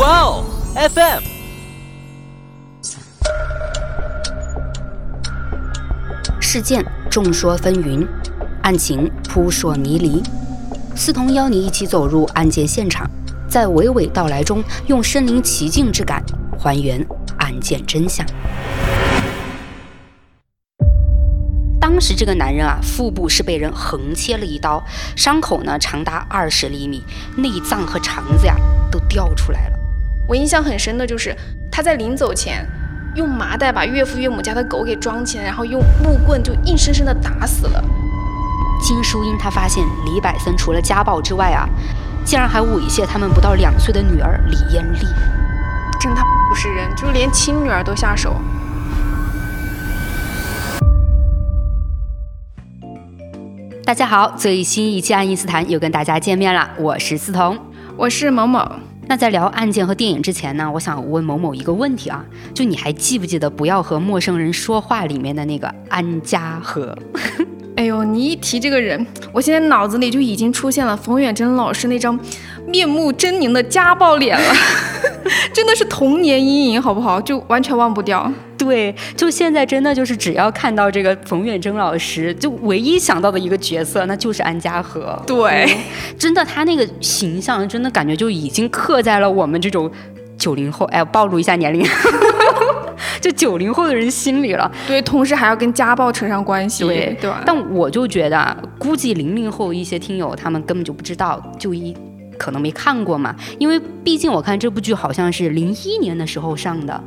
哇哦，FM。事件众说纷纭，案情扑朔迷离。思彤邀你一起走入案件现场，在娓娓道来中，用身临其境之感还原案件真相。当时这个男人啊，腹部是被人横切了一刀，伤口呢长达二十厘米，内脏和肠子呀都掉出来了。我印象很深的就是他在临走前。用麻袋把岳父岳母家的狗给装起来，然后用木棍就硬生生的打死了。金淑英她发现李百森除了家暴之外啊，竟然还猥亵他们不到两岁的女儿李艳丽。真他不是人，就连亲女儿都下手。大家好，最新一期爱因斯坦又跟大家见面了，我是思彤，我是某某。那在聊案件和电影之前呢，我想问某某一个问题啊，就你还记不记得《不要和陌生人说话》里面的那个安嘉和？哎呦，你一提这个人，我现在脑子里就已经出现了冯远征老师那张面目狰狞的家暴脸了，真的是童年阴影，好不好？就完全忘不掉。对，就现在真的就是只要看到这个冯远征老师，就唯一想到的一个角色，那就是安家和。对，真的他那个形象，真的感觉就已经刻在了我们这种九零后，哎，暴露一下年龄，就九零后的人心里了。对，同时还要跟家暴扯上关系，对对吧？但我就觉得，估计零零后一些听友他们根本就不知道，就一可能没看过嘛，因为毕竟我看这部剧好像是零一年的时候上的。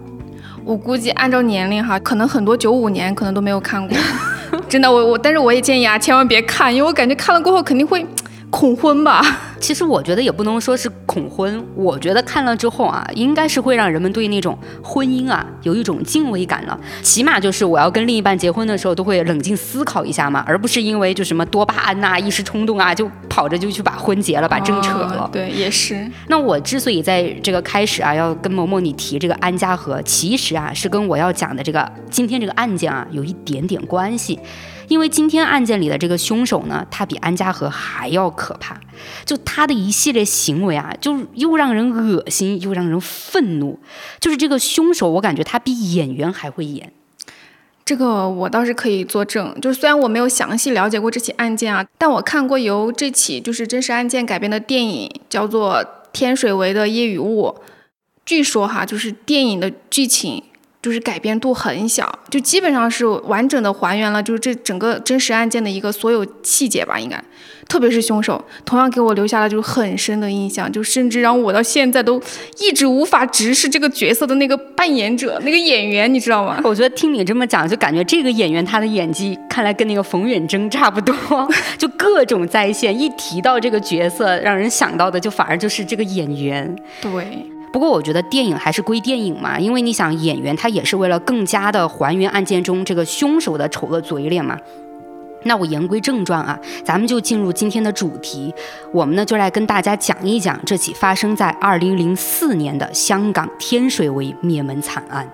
我估计按照年龄哈，可能很多九五年可能都没有看过，真的我我，但是我也建议啊，千万别看，因为我感觉看了过后肯定会。恐婚吧，其实我觉得也不能说是恐婚，我觉得看了之后啊，应该是会让人们对那种婚姻啊有一种敬畏感了。起码就是我要跟另一半结婚的时候，都会冷静思考一下嘛，而不是因为就什么多巴胺呐、一时冲动啊，就跑着就去把婚结了，把证扯了。对，也是。那我之所以在这个开始啊，要跟某某你提这个安家和，其实啊是跟我要讲的这个今天这个案件啊有一点点关系。因为今天案件里的这个凶手呢，他比安家和还要可怕，就他的一系列行为啊，就又让人恶心，又让人愤怒。就是这个凶手，我感觉他比演员还会演。这个我倒是可以作证，就是虽然我没有详细了解过这起案件啊，但我看过由这起就是真实案件改编的电影，叫做《天水围的夜与雾》。据说哈，就是电影的剧情。就是改变度很小，就基本上是完整的还原了，就是这整个真实案件的一个所有细节吧，应该，特别是凶手，同样给我留下了就是很深的印象，就甚至让我到现在都一直无法直视这个角色的那个扮演者那个演员，你知道吗？我觉得听你这么讲，就感觉这个演员他的演技看来跟那个冯远征差不多，就各种在线，一提到这个角色，让人想到的就反而就是这个演员。对。不过我觉得电影还是归电影嘛，因为你想演员他也是为了更加的还原案件中这个凶手的丑恶嘴脸嘛。那我言归正传啊，咱们就进入今天的主题，我们呢就来跟大家讲一讲这起发生在二零零四年的香港天水围灭门惨案。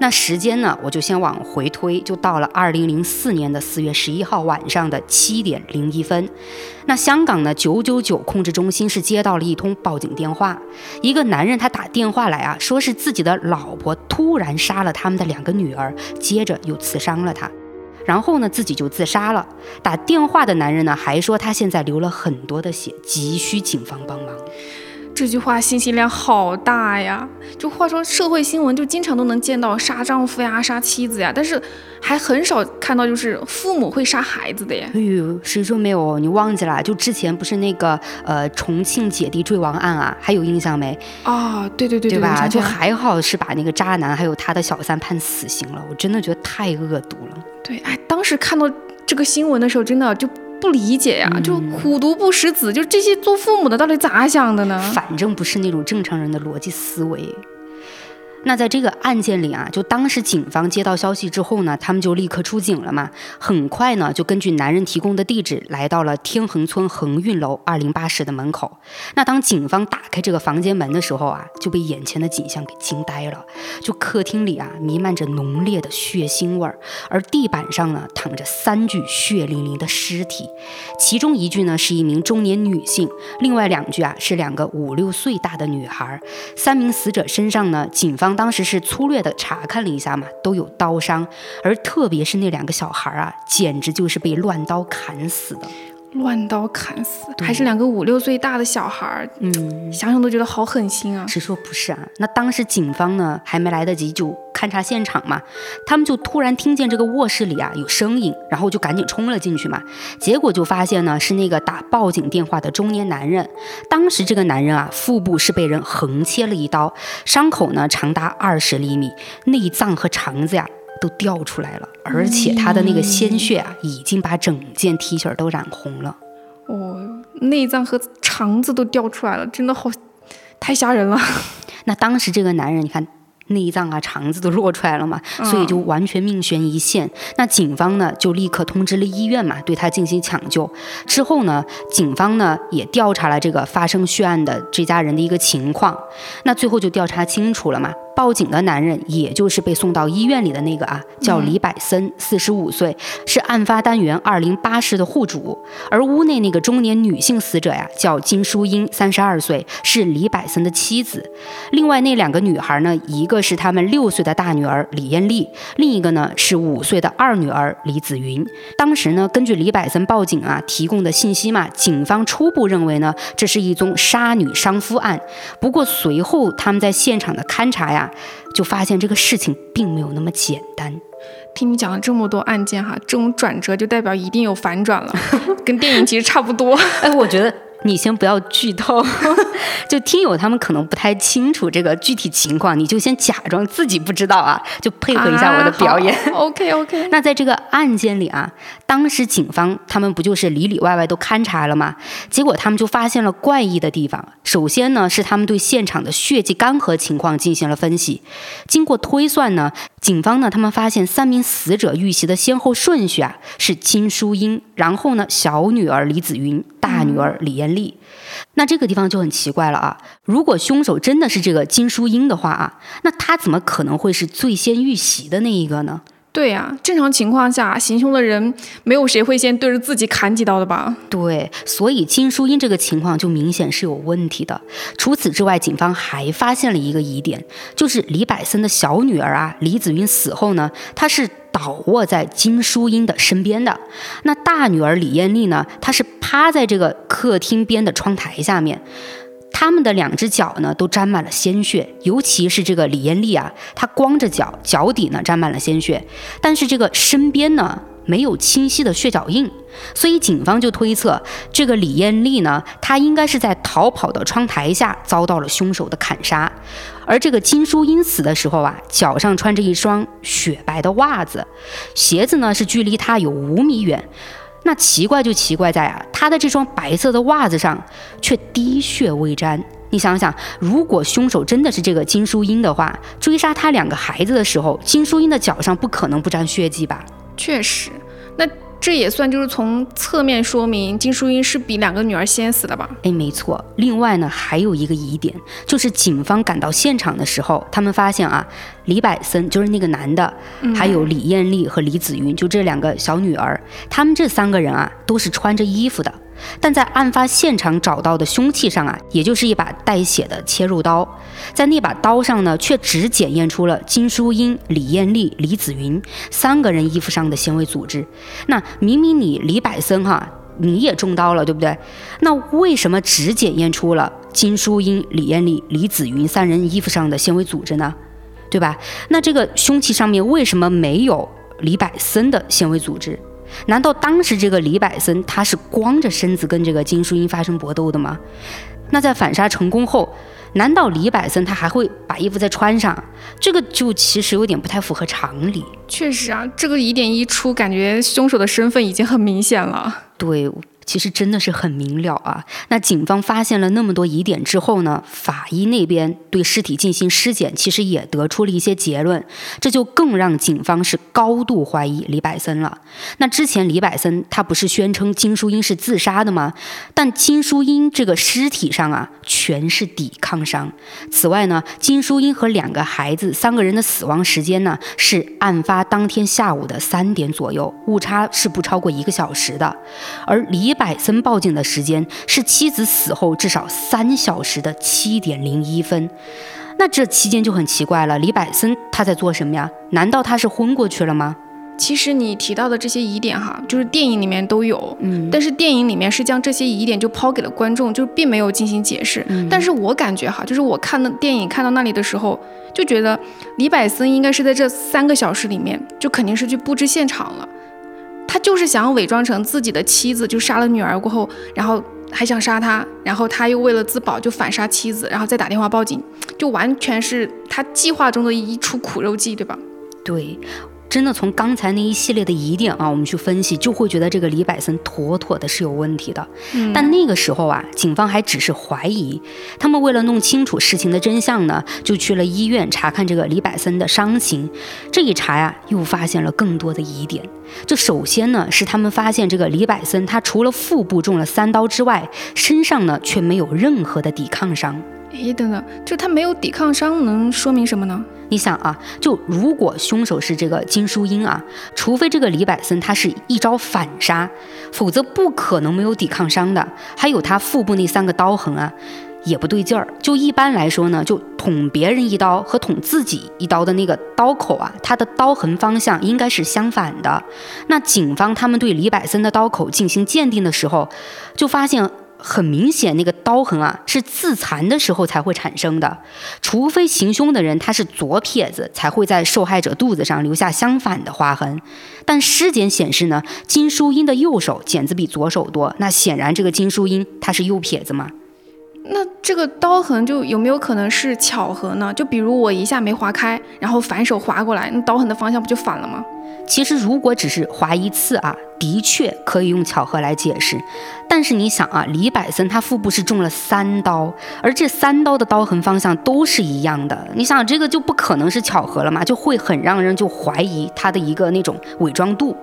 那时间呢，我就先往回推，就到了二零零四年的四月十一号晚上的七点零一分。那香港呢九九九控制中心是接到了一通报警电话，一个男人他打电话来啊，说是自己的老婆突然杀了他们的两个女儿，接着又刺伤了他，然后呢自己就自杀了。打电话的男人呢还说他现在流了很多的血，急需警方帮忙。这句话信息量好大呀！就话说社会新闻就经常都能见到杀丈夫呀、杀妻子呀，但是还很少看到就是父母会杀孩子的呀。哎呦，谁说没有？你忘记了？就之前不是那个呃重庆姐弟坠亡案啊，还有印象没？啊，对对对，对吧？就还好是把那个渣男还有他的小三判死刑了，我真的觉得太恶毒了。对，哎，当时看到这个新闻的时候，真的就。不理解呀，就虎毒不食子，就这些做父母的到底咋想的呢？反正不是那种正常人的逻辑思维。那在这个案件里啊，就当时警方接到消息之后呢，他们就立刻出警了嘛。很快呢，就根据男人提供的地址，来到了天恒村恒运楼二零八室的门口。那当警方打开这个房间门的时候啊，就被眼前的景象给惊呆了。就客厅里啊，弥漫着浓烈的血腥味儿，而地板上呢，躺着三具血淋淋的尸体，其中一具呢是一名中年女性，另外两具啊是两个五六岁大的女孩。三名死者身上呢，警方当时是粗略的查看了一下嘛，都有刀伤，而特别是那两个小孩啊，简直就是被乱刀砍死的。乱刀砍死，还是两个五六岁大的小孩儿，嗯，想想都觉得好狠心啊！谁说不是啊？那当时警方呢还没来得及就勘察现场嘛，他们就突然听见这个卧室里啊有声音，然后就赶紧冲了进去嘛。结果就发现呢是那个打报警电话的中年男人。当时这个男人啊腹部是被人横切了一刀，伤口呢长达二十厘米，内脏和肠子呀。都掉出来了，而且他的那个鲜血啊，已经把整件 T 恤都染红了。哦，内脏和肠子都掉出来了，真的好，太吓人了。那当时这个男人，你看。内脏啊，肠子都落出来了嘛，所以就完全命悬一线。那警方呢，就立刻通知了医院嘛，对他进行抢救。之后呢，警方呢也调查了这个发生血案的这家人的一个情况。那最后就调查清楚了嘛，报警的男人也就是被送到医院里的那个啊，叫李百森，四十五岁，是案发单元二零八室的户主。而屋内那个中年女性死者呀，叫金淑英，三十二岁，是李百森的妻子。另外那两个女孩呢，一个。是他们六岁的大女儿李艳丽，另一个呢是五岁的二女儿李子云。当时呢，根据李百森报警啊提供的信息嘛，警方初步认为呢，这是一宗杀女伤夫案。不过随后他们在现场的勘查呀，就发现这个事情并没有那么简单。听你讲了这么多案件哈，这种转折就代表一定有反转了，跟电影其实差不多。哎，我觉得。你先不要剧透，就听友他们可能不太清楚这个具体情况，你就先假装自己不知道啊，就配合一下我的表演。OK OK。那在这个案件里啊，当时警方他们不就是里里外外都勘察了吗？结果他们就发现了怪异的地方。首先呢，是他们对现场的血迹干涸情况进行了分析。经过推算呢，警方呢他们发现三名死者遇袭的先后顺序啊是金淑英，然后呢小女儿李子云，大女儿李艳。力，那这个地方就很奇怪了啊！如果凶手真的是这个金淑英的话啊，那他怎么可能会是最先遇袭的那一个呢？对呀，正常情况下，行凶的人没有谁会先对着自己砍几刀的吧？对，所以金淑英这个情况就明显是有问题的。除此之外，警方还发现了一个疑点，就是李百森的小女儿啊，李子云死后呢，她是。倒卧在金淑英的身边的那大女儿李艳丽呢？她是趴在这个客厅边的窗台下面，他们的两只脚呢都沾满了鲜血，尤其是这个李艳丽啊，她光着脚，脚底呢沾满了鲜血，但是这个身边呢没有清晰的血脚印，所以警方就推测这个李艳丽呢，她应该是在逃跑的窗台下遭到了凶手的砍杀。而这个金淑英死的时候啊，脚上穿着一双雪白的袜子，鞋子呢是距离她有五米远。那奇怪就奇怪在啊，他的这双白色的袜子上却滴血未沾。你想想，如果凶手真的是这个金淑英的话，追杀他两个孩子的时候，金淑英的脚上不可能不沾血迹吧？确实，那。这也算就是从侧面说明金淑英是比两个女儿先死的吧？哎，没错。另外呢，还有一个疑点，就是警方赶到现场的时候，他们发现啊，李百森就是那个男的，还有李艳丽和李子云，就这两个小女儿，他们这三个人啊，都是穿着衣服的。但在案发现场找到的凶器上啊，也就是一把带血的切入刀，在那把刀上呢，却只检验出了金淑英、李艳丽、李子云三个人衣服上的纤维组织。那明明你李百森哈，你也中刀了，对不对？那为什么只检验出了金淑英、李艳丽、李子云三人衣服上的纤维组织呢？对吧？那这个凶器上面为什么没有李百森的纤维组织？难道当时这个李百森他是光着身子跟这个金淑英发生搏斗的吗？那在反杀成功后，难道李百森他还会把衣服再穿上？这个就其实有点不太符合常理。确实啊，这个疑点一出，感觉凶手的身份已经很明显了。对。其实真的是很明了啊。那警方发现了那么多疑点之后呢，法医那边对尸体进行尸检，其实也得出了一些结论，这就更让警方是高度怀疑李百森了。那之前李百森他不是宣称金淑英是自杀的吗？但金淑英这个尸体上啊，全是抵抗伤。此外呢，金淑英和两个孩子三个人的死亡时间呢，是案发当天下午的三点左右，误差是不超过一个小时的。而李百森报警的时间是妻子死后至少三小时的七点零一分，那这期间就很奇怪了。李百森他在做什么呀？难道他是昏过去了吗？其实你提到的这些疑点哈，就是电影里面都有，嗯，但是电影里面是将这些疑点就抛给了观众，就并没有进行解释。但是我感觉哈，就是我看的电影看到那里的时候，就觉得李百森应该是在这三个小时里面，就肯定是去布置现场了。他就是想要伪装成自己的妻子，就杀了女儿过后，然后还想杀他，然后他又为了自保就反杀妻子，然后再打电话报警，就完全是他计划中的一出苦肉计，对吧？对。真的从刚才那一系列的疑点啊，我们去分析，就会觉得这个李百森妥妥的是有问题的。但那个时候啊，警方还只是怀疑。他们为了弄清楚事情的真相呢，就去了医院查看这个李百森的伤情。这一查呀，又发现了更多的疑点。这首先呢，是他们发现这个李百森，他除了腹部中了三刀之外，身上呢却没有任何的抵抗伤。哎，等等，就他没有抵抗伤，能说明什么呢？你想啊，就如果凶手是这个金淑英啊，除非这个李百森他是一招反杀，否则不可能没有抵抗伤的。还有他腹部那三个刀痕啊，也不对劲儿。就一般来说呢，就捅别人一刀和捅自己一刀的那个刀口啊，它的刀痕方向应该是相反的。那警方他们对李百森的刀口进行鉴定的时候，就发现。很明显，那个刀痕啊是自残的时候才会产生的，除非行凶的人他是左撇子，才会在受害者肚子上留下相反的划痕。但尸检显示呢，金淑英的右手剪子比左手多，那显然这个金淑英她是右撇子嘛。那这个刀痕就有没有可能是巧合呢？就比如我一下没划开，然后反手划过来，那刀痕的方向不就反了吗？其实如果只是划一次啊，的确可以用巧合来解释。但是你想啊，李百森他腹部是中了三刀，而这三刀的刀痕方向都是一样的，你想这个就不可能是巧合了嘛？就会很让人就怀疑他的一个那种伪装度。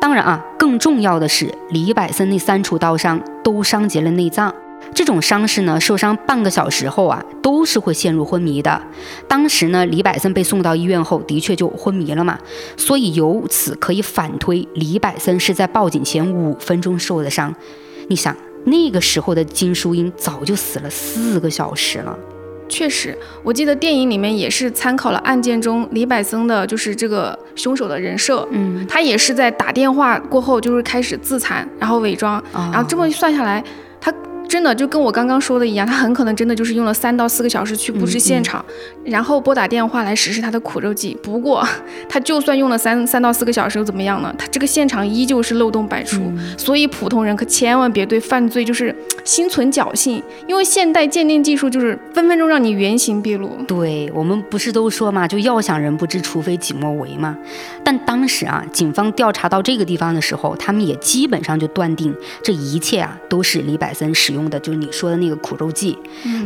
当然啊，更重要的是李百森那三处刀伤都伤及了内脏。这种伤势呢，受伤半个小时后啊，都是会陷入昏迷的。当时呢，李百森被送到医院后，的确就昏迷了嘛。所以由此可以反推，李百森是在报警前五分钟受的伤。你想，那个时候的金淑英早就死了四个小时了。确实，我记得电影里面也是参考了案件中李百森的，就是这个凶手的人设。嗯，他也是在打电话过后，就是开始自残，然后伪装，然后这么算下来，他。真的就跟我刚刚说的一样，他很可能真的就是用了三到四个小时去布置现场，然后拨打电话来实施他的苦肉计。不过，他就算用了三三到四个小时又怎么样呢？他这个现场依旧是漏洞百出。所以普通人可千万别对犯罪就是 心存侥幸，因为现代鉴定技术就是分分钟让你原形毕露。对我们不是都说嘛，就要想人不知，除非己莫为嘛。但当时啊，警方调查到这个地方的时候，他们也基本上就断定这一切啊都是李百森使用。的就是你说的那个苦肉计，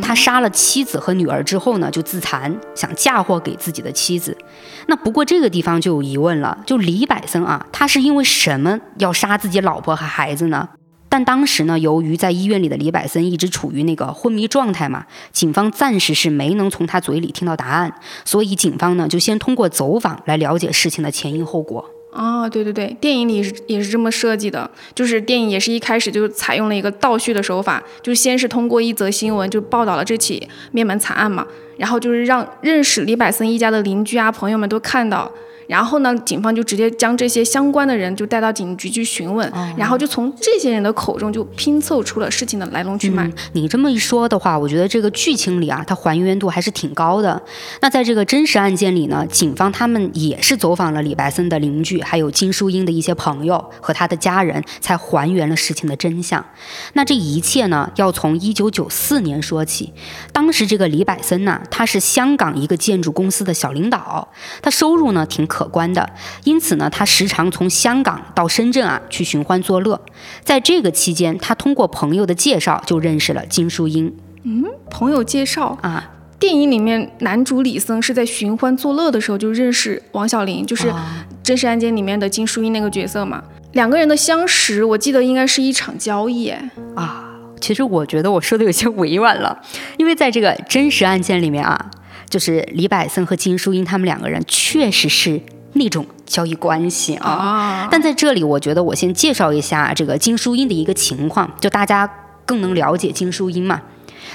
他杀了妻子和女儿之后呢，就自残，想嫁祸给自己的妻子。那不过这个地方就有疑问了，就李百森啊，他是因为什么要杀自己老婆和孩子呢？但当时呢，由于在医院里的李百森一直处于那个昏迷状态嘛，警方暂时是没能从他嘴里听到答案，所以警方呢就先通过走访来了解事情的前因后果。哦，对对对，电影里是也是这么设计的，就是电影也是一开始就采用了一个倒叙的手法，就先是通过一则新闻就报道了这起灭门惨案嘛，然后就是让认识李百森一家的邻居啊朋友们都看到。然后呢，警方就直接将这些相关的人就带到警局去询问，然后就从这些人的口中就拼凑出了事情的来龙去脉。你这么一说的话，我觉得这个剧情里啊，它还原度还是挺高的。那在这个真实案件里呢，警方他们也是走访了李白森的邻居，还有金淑英的一些朋友和他的家人，才还原了事情的真相。那这一切呢，要从一九九四年说起。当时这个李百森呢，他是香港一个建筑公司的小领导，他收入呢挺可。可观的，因此呢，他时常从香港到深圳啊去寻欢作乐。在这个期间，他通过朋友的介绍就认识了金淑英。嗯，朋友介绍啊。电影里面男主李森是在寻欢作乐的时候就认识王小玲，就是真实案件里面的金淑英那个角色嘛。两个人的相识，我记得应该是一场交易。啊，其实我觉得我说的有些委婉了，因为在这个真实案件里面啊，就是李柏森和金淑英他们两个人确实是那种交易关系啊。但在这里，我觉得我先介绍一下这个金淑英的一个情况，就大家更能了解金淑英嘛。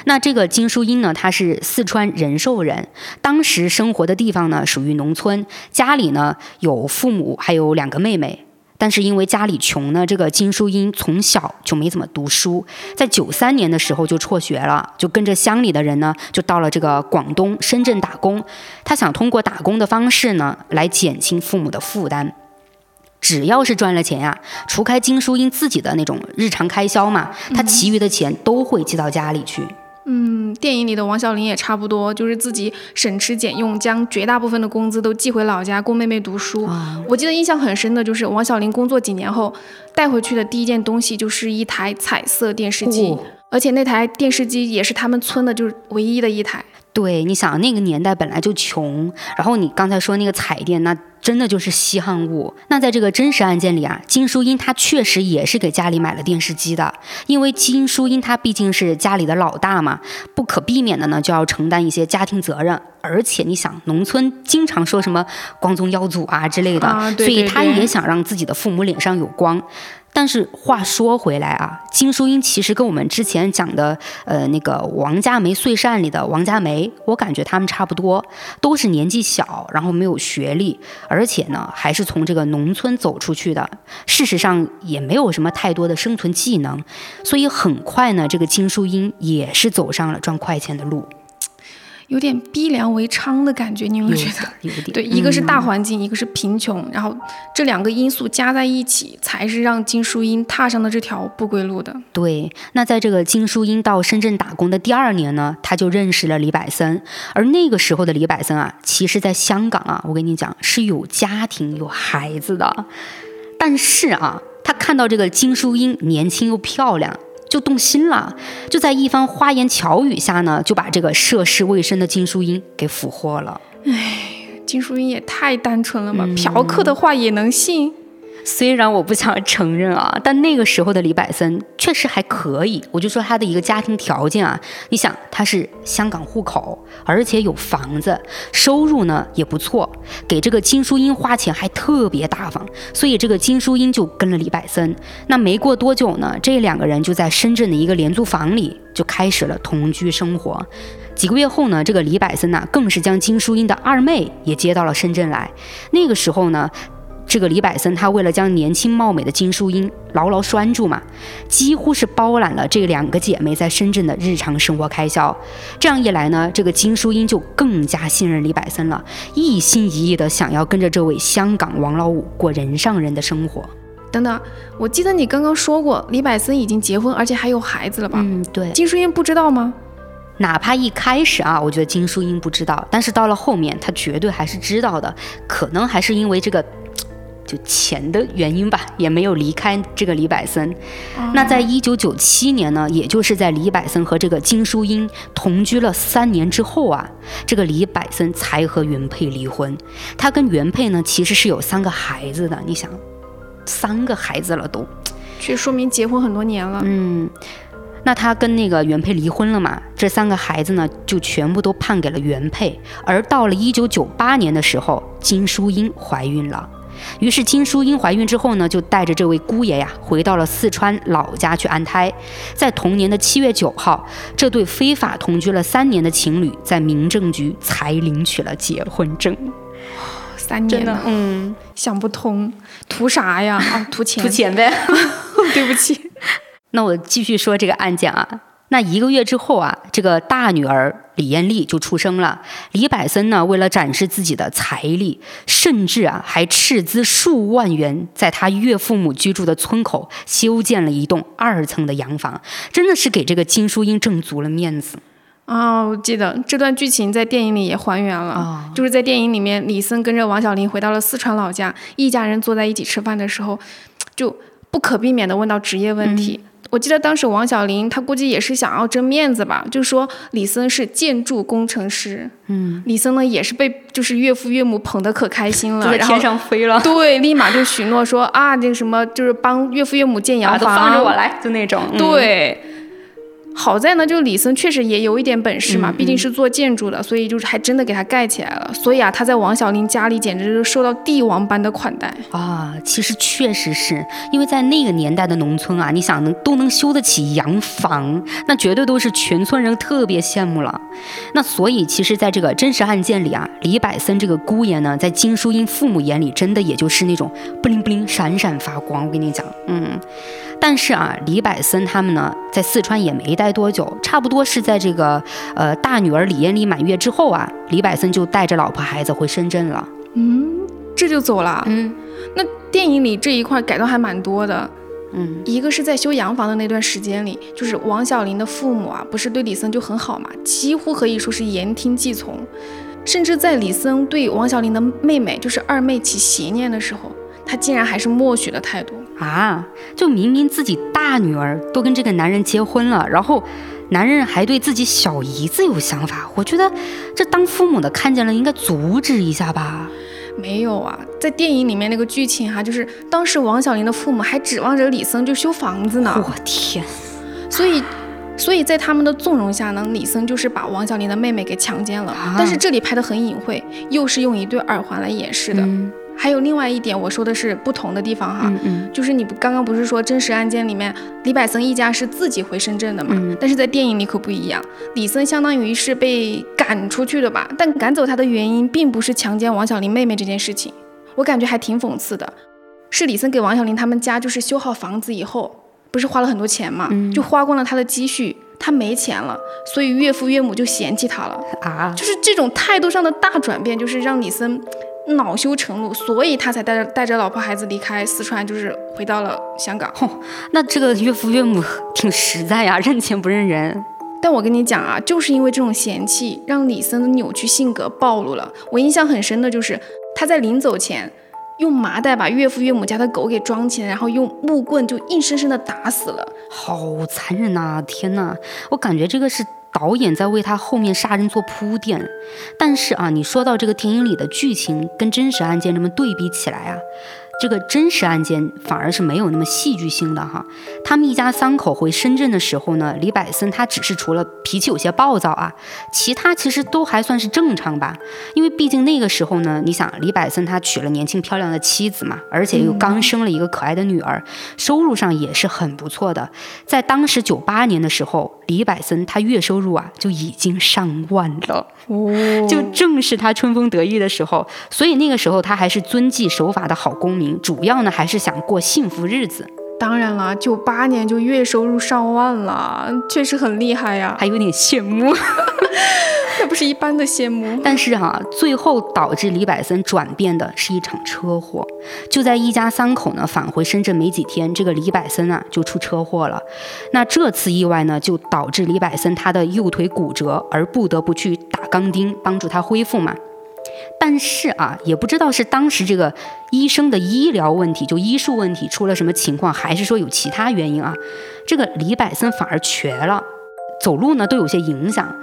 那这个金淑英呢，她是四川仁寿人，当时生活的地方呢属于农村，家里呢有父母还有两个妹妹，但是因为家里穷呢，这个金淑英从小就没怎么读书，在九三年的时候就辍学了，就跟着乡里的人呢，就到了这个广东深圳打工，他想通过打工的方式呢来减轻父母的负担，只要是赚了钱呀，除开金淑英自己的那种日常开销嘛，他其余的钱都会寄到家里去。嗯，电影里的王小玲也差不多，就是自己省吃俭用，将绝大部分的工资都寄回老家供妹妹读书。我记得印象很深的就是王小玲工作几年后带回去的第一件东西就是一台彩色电视机，而且那台电视机也是他们村的就是唯一的一台。对，你想那个年代本来就穷，然后你刚才说那个彩电，那真的就是稀罕物。那在这个真实案件里啊，金淑英她确实也是给家里买了电视机的，因为金淑英她毕竟是家里的老大嘛，不可避免的呢就要承担一些家庭责任。而且你想，农村经常说什么光宗耀祖啊之类的，所以她也想让自己的父母脸上有光。但是话说回来啊，金淑英其实跟我们之前讲的，呃，那个王家梅碎扇里的王家梅，我感觉他们差不多，都是年纪小，然后没有学历，而且呢，还是从这个农村走出去的，事实上也没有什么太多的生存技能，所以很快呢，这个金淑英也是走上了赚快钱的路。有点逼良为娼的感觉，你有没有觉得？有点。对，一个是大环境，一个是贫穷，然后这两个因素加在一起，才是让金淑英踏上了这条不归路的。对，那在这个金淑英到深圳打工的第二年呢，他就认识了李百森，而那个时候的李百森啊，其实在香港啊，我跟你讲是有家庭有孩子的，但是啊，他看到这个金淑英年轻又漂亮。就动心了，就在一番花言巧语下呢，就把这个涉世未深的金淑英给俘获了。哎，金淑英也太单纯了吧，嫖客的话也能信？虽然我不想承认啊，但那个时候的李百森确实还可以。我就说他的一个家庭条件啊，你想他是香港户口，而且有房子，收入呢也不错，给这个金淑英花钱还特别大方，所以这个金淑英就跟了李百森。那没过多久呢，这两个人就在深圳的一个廉租房里就开始了同居生活。几个月后呢，这个李百森呢更是将金淑英的二妹也接到了深圳来。那个时候呢。这个李百森，他为了将年轻貌美的金淑英牢牢拴住嘛，几乎是包揽了这两个姐妹在深圳的日常生活开销。这样一来呢，这个金淑英就更加信任李百森了，一心一意的想要跟着这位香港王老五过人上人的生活。等等，我记得你刚刚说过，李百森已经结婚，而且还有孩子了吧？嗯，对。金淑英不知道吗？哪怕一开始啊，我觉得金淑英不知道，但是到了后面，她绝对还是知道的。可能还是因为这个。就钱的原因吧，也没有离开这个李百森。那在一九九七年呢，也就是在李百森和这个金淑英同居了三年之后啊，这个李百森才和原配离婚。他跟原配呢，其实是有三个孩子的。你想，三个孩子了都，这说明结婚很多年了。嗯，那他跟那个原配离婚了嘛？这三个孩子呢，就全部都判给了原配。而到了一九九八年的时候，金淑英怀孕了。于是金淑英怀孕之后呢，就带着这位姑爷呀，回到了四川老家去安胎。在同年的七月九号，这对非法同居了三年的情侣在民政局才领取了结婚证。三年了，嗯，想不通，图啥呀？啊，图钱？图钱呗。对不起。那我继续说这个案件啊。那一个月之后啊，这个大女儿李艳丽就出生了。李百森呢，为了展示自己的财力，甚至啊还斥资数万元，在他岳父母居住的村口修建了一栋二层的洋房，真的是给这个金淑英挣足了面子。啊，我记得这段剧情在电影里也还原了，啊就是在电影里面，李森跟着王小玲回到了四川老家，一家人坐在一起吃饭的时候，就不可避免的问到职业问题。我记得当时王小林他估计也是想要争面子吧，就说李森是建筑工程师，嗯，李森呢也是被就是岳父岳母捧得可开心了，就在天上飞了，对，立马就许诺说啊，那个什么就是帮岳父岳母建洋啊，都房，放着我来，就那种。嗯，对，好在呢，就李森确实也有一点本事嘛，嗯毕竟是做建筑的，所以就是还真的给他盖起来了。所以啊，他在王小林家里简直是受到帝王般的款待。啊，其实确实是因为在那个年代的农村啊，你想能都能修得起洋房，那绝对都是全村人特别羡慕了。那所以其实，在这个真实案件里啊，李百森这个姑爷呢，在金淑英父母眼里，真的也就是那种不灵不灵、闪闪发光。我跟你讲，嗯。但是啊，李百森他们呢，在四川也没待多久，差不多是在这个呃大女儿李艳丽满月之后啊，李百森就带着老婆孩子回深圳了。嗯，这就走了。嗯那电影里这一块改动还蛮多的。嗯一个是在修洋房的那段时间里，就是王小玲的父母啊，不是对李森就很好嘛，几乎可以说是言听计从，甚至在李森对王小玲的妹妹，就是二妹起邪念的时候，他竟然还是默许的态度。啊，就明明自己大女儿都跟这个男人结婚了，然后男人还对自己小姨子有想法，我觉得这当父母的看见了应该阻止一下吧。没有啊，在电影里面那个剧情哈、就是当时王小玲的父母还指望着李森就修房子呢，我天，所以，所以在他们的纵容下呢，李森就是把王小玲的妹妹给强奸了。啊但是这里拍的很隐晦，又是用一对耳环来掩饰的。嗯还有另外一点，我说的是不同的地方哈，嗯嗯就是你不刚刚不是说真实案件里面李百森一家是自己回深圳的嘛？嗯但是在电影里可不一样，李森相当于是被赶出去的吧？但赶走他的原因并不是强奸王小玲妹妹这件事情，我感觉还挺讽刺的。是李森给王小玲他们家就是修好房子以后，不是花了很多钱嘛，嗯就花光了他的积蓄，他没钱了，所以岳父岳母就嫌弃他了。啊，就是这种态度上的大转变，就是让李森恼羞成怒，所以他才带着带着老婆孩子离开四川，就是回到了香港。那这个岳父岳母 挺实在呀，认钱不认人。但我跟你讲啊，就是因为这种嫌弃，让李森的扭曲性格暴露了。我印象很深的就是他在临走前。用麻袋把岳父岳母家的狗给装起来，然后用木棍就硬生生的打死了。好残忍呐、天呐，我感觉这个是导演在为他后面杀人做铺垫。但是啊，你说到这个电影里的剧情跟真实案件这么对比起来啊，这个真实案件反而是没有那么戏剧性的哈。他们一家三口回深圳的时候呢，李百森他只是除了脾气有些暴躁啊，其他其实都还算是正常吧。因为毕竟那个时候呢，你想李百森他娶了年轻漂亮的妻子嘛，而且又刚生了一个可爱的女儿，收入上也是很不错的。在当时九八年的时候，李百森他月收入啊就已经上万了。哦就正是他春风得意的时候，所以那个时候他还是遵纪守法的好公民，主要呢还是想过幸福日子，当然了，九八年就月收入上万了，确实很厉害呀，还有点羡慕。那不是一般的羡慕。但是啊，最后导致李百森转变的是一场车祸。就在一家三口呢返回深圳没几天，这个李百森啊就出车祸了。那这次意外呢，就导致李百森他的右腿骨折，而不得不去打钢钉帮助他恢复嘛。但是啊，也不知道是当时这个医生的医疗问题，就医术问题出了什么情况，还是说有其他原因啊？这个李百森反而瘸了，走路呢都有些影响。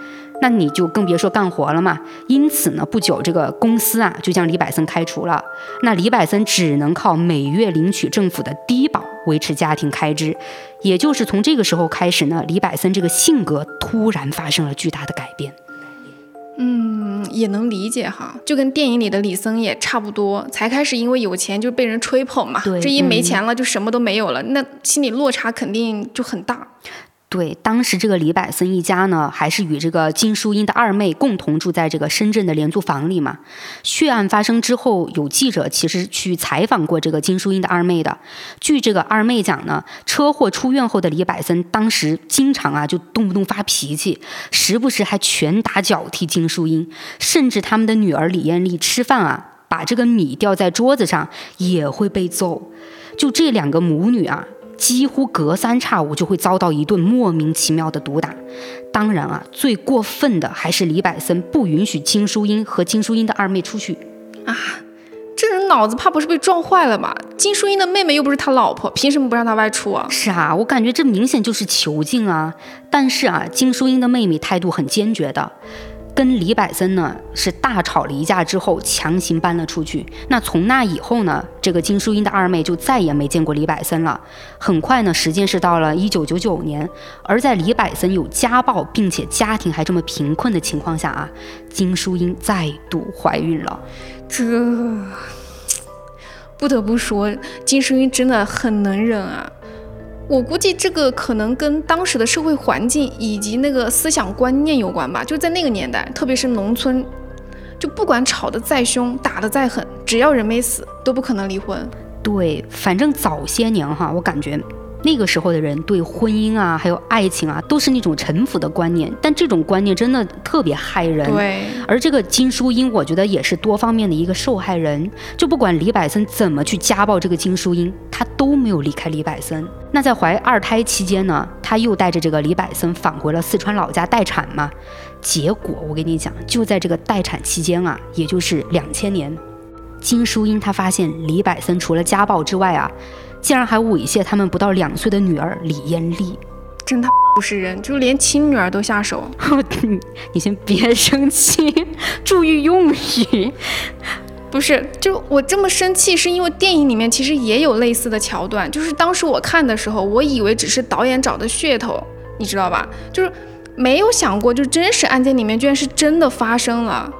那你就更别说干活了嘛。因此呢，不久这个公司啊就将李百森开除了。那李百森只能靠每月领取政府的低保维持家庭开支。也就是从这个时候开始呢，李百森这个性格突然发生了巨大的改变。嗯，也能理解哈，就跟电影里的李森也差不多，才开始因为有钱就被人吹捧嘛，对这一没嗯钱了就什么都没有了，那心理落差肯定就很大。对，当时这个李百森一家呢，还是与这个金淑英的二妹共同住在这个深圳的廉租房里嘛。血案发生之后，有记者其实去采访过这个金淑英的二妹的。据这个二妹讲呢，车祸出院后的李百森当时经常啊就动不动发脾气，时不时还拳打脚踢金淑英，甚至他们的女儿李艳丽吃饭啊，把这个米掉在桌子上也会被揍。就这两个母女啊。几乎隔三差五就会遭到一顿莫名其妙的毒打。当然啊，最过分的还是李百森不允许金淑英和金淑英的二妹出去啊。这人脑子怕不是被撞坏了吧？金淑英的妹妹又不是他老婆，凭什么不让他外出啊？是啊，我感觉这明显就是囚禁啊！但是啊，金淑英的妹妹态度很坚决的。跟李百森呢是大吵了一架之后，强行搬了出去。那从那以后呢，这个金淑英的二妹就再也没见过李百森了。很快呢，时间是到了一九九九年，而在李百森有家暴，并且家庭还这么贫困的情况下啊，金淑英再度怀孕了。这不得不说，金淑英真的很能忍啊。我估计这个可能跟当时的社会环境以及那个思想观念有关吧。就在那个年代，特别是农村，就不管吵得再凶，打得再狠，只要人没死，都不可能离婚。对，反正早些年哈，我感觉。那个时候的人对婚姻啊，还有爱情啊，都是那种臣服的观念，但这种观念真的特别害人。对，而这个金淑英，我觉得也是多方面的一个受害人。就不管李百森怎么去家暴这个金淑英，她都没有离开李百森。那在怀二胎期间呢，她又带着这个李百森返回了四川老家待产嘛。结果我跟你讲，就在这个待产期间啊，也就是两千年，金淑英她发现李百森除了家暴之外啊。竟然还猥亵他们不到两岁的女儿李艳丽，真他不是人，就连亲女儿都下手。你 你先别生气，注意用语。不是，就我这么生气，是因为电影里面其实也有类似的桥段。就是当时我看的时候，我以为只是导演找的噱头，你知道吧？就是没有想过，就真实案件里面居然是真的发生了。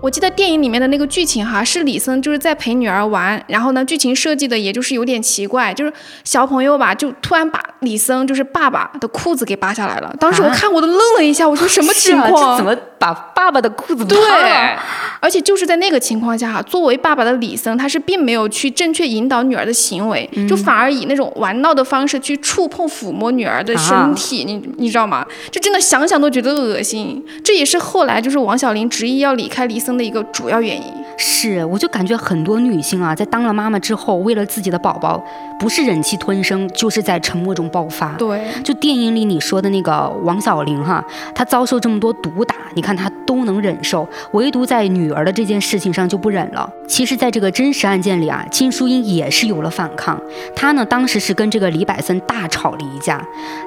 我记得电影里面的那个剧情哈，是李森就是在陪女儿玩，然后呢，剧情设计的也就是有点奇怪，就是小朋友吧，就突然把李森就是爸爸的裤子给扒下来了。当时我看我都愣了一下，我说什么 情况？怎么把爸爸的裤子 扒了？而且就是在那个情况下哈，作为爸爸的李森，他是并没有去正确引导女儿的行为，就反而以那种玩闹的方式去触碰、抚摸女儿的身体，你你知道吗？就真的想想都觉得恶心。这也是后来就是王小玲执意要离开李森。的一个主要原因是，我就感觉很多女性啊，在当了妈妈之后，为了自己的宝宝，不是忍气吞声，就是在沉默中爆发。对，就电影里你说的那个王小玲哈，她遭受这么多毒打，你看她都能忍受，唯独在女儿的这件事情上就不忍了。其实，在这个真实案件里啊，金淑英也是有了反抗，她呢当时是跟这个李百森大吵了一架，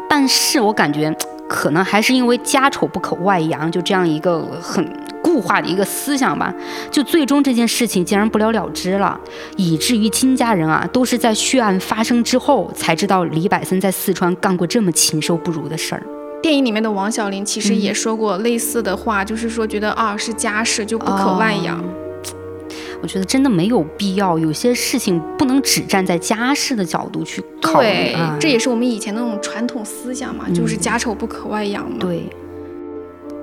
但是我感觉可能还是因为家丑不可外扬，就这样一个很。固化的一个思想吧，就最终这件事情竟然不了了之了，以至于金家人啊都是在血案发生之后才知道李百森在四川干过这么禽兽不如的事儿。电影里面的王小林其实也说过类似的话，就是说觉得啊是家事就不可外扬。我觉得真的没有必要，有些事情不能只站在家事的角度去考虑。对，这也是我们以前那种传统思想嘛，就是家丑不可外扬嘛。对。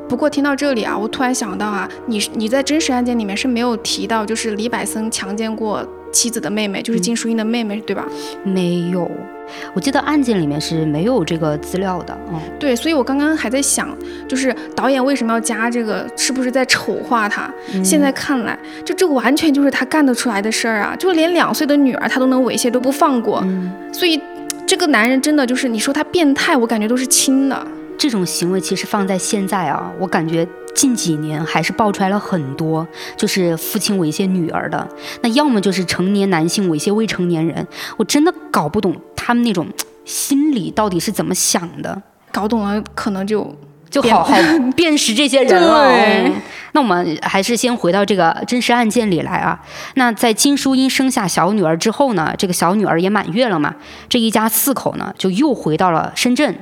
不过听到这里啊，我突然想到啊，你你在真实案件里面是没有提到，就是李百森强奸过妻子的妹妹，就是金淑英的妹妹，对吧？没有，我记得案件里面是没有这个资料的。嗯，对，所以我刚刚还在想，就是导演为什么要加这个，是不是在丑化他？现在看来，就这完全就是他干得出来的事儿啊，就连两岁的女儿他都能猥亵都不放过。所以这个男人真的就是你说他变态，我感觉都是轻的。这种行为其实放在现在啊，我感觉近几年还是爆出来了很多，就是父亲猥亵女儿的。那要么就是成年男性猥亵未成年人，我真的搞不懂他们那种心理到底是怎么想的。搞懂了，可能就就好好辨识这些人了。那我们还是先回到这个真实案件里来啊。那在金淑英生下小女儿之后呢，这个小女儿也满月了嘛，这一家四口呢就又回到了深圳。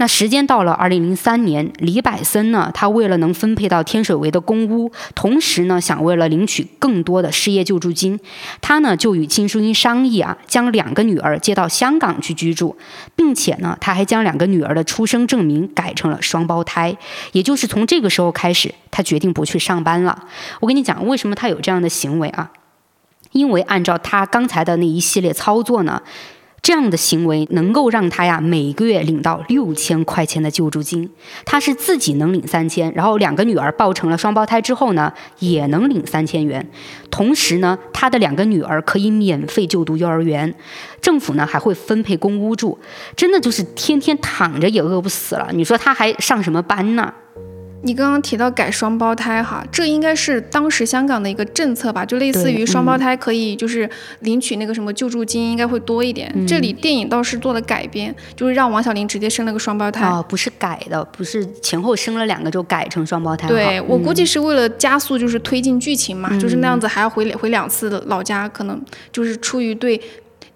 那时间到了二零零三年，李百森呢，他为了能分配到天水围的公屋，同时呢，想为了领取更多的失业救助金，他呢就与金淑英商议啊，将两个女儿接到香港去居住，并且呢，他还将两个女儿的出生证明改成了双胞胎。也就是从这个时候开始，他决定不去上班了。我跟你讲，为什么他有这样的行为啊？因为按照他刚才的那一系列操作呢？这样的行为能够让他呀每个月领到六千块钱的救助金。他是自己能领三千，然后两个女儿抱成了双胞胎之后呢，也能领三千元。同时呢，他的两个女儿可以免费就读幼儿园，政府呢还会分配公屋住，真的就是天天躺着也饿不死了。你说他还上什么班呢？你刚刚提到改双胞胎哈，这应该是当时香港的一个政策吧，就类似于双胞胎可以就是领取那个什么救助金，应该会多一点。这里电影倒是做了改编，就是让王小林直接生了个双胞胎。哦，不是改的，不是前后生了两个就改成双胞胎。对我估计是为了加速就是推进剧情嘛，就是那样子还要回回两次老家，可能就是出于对。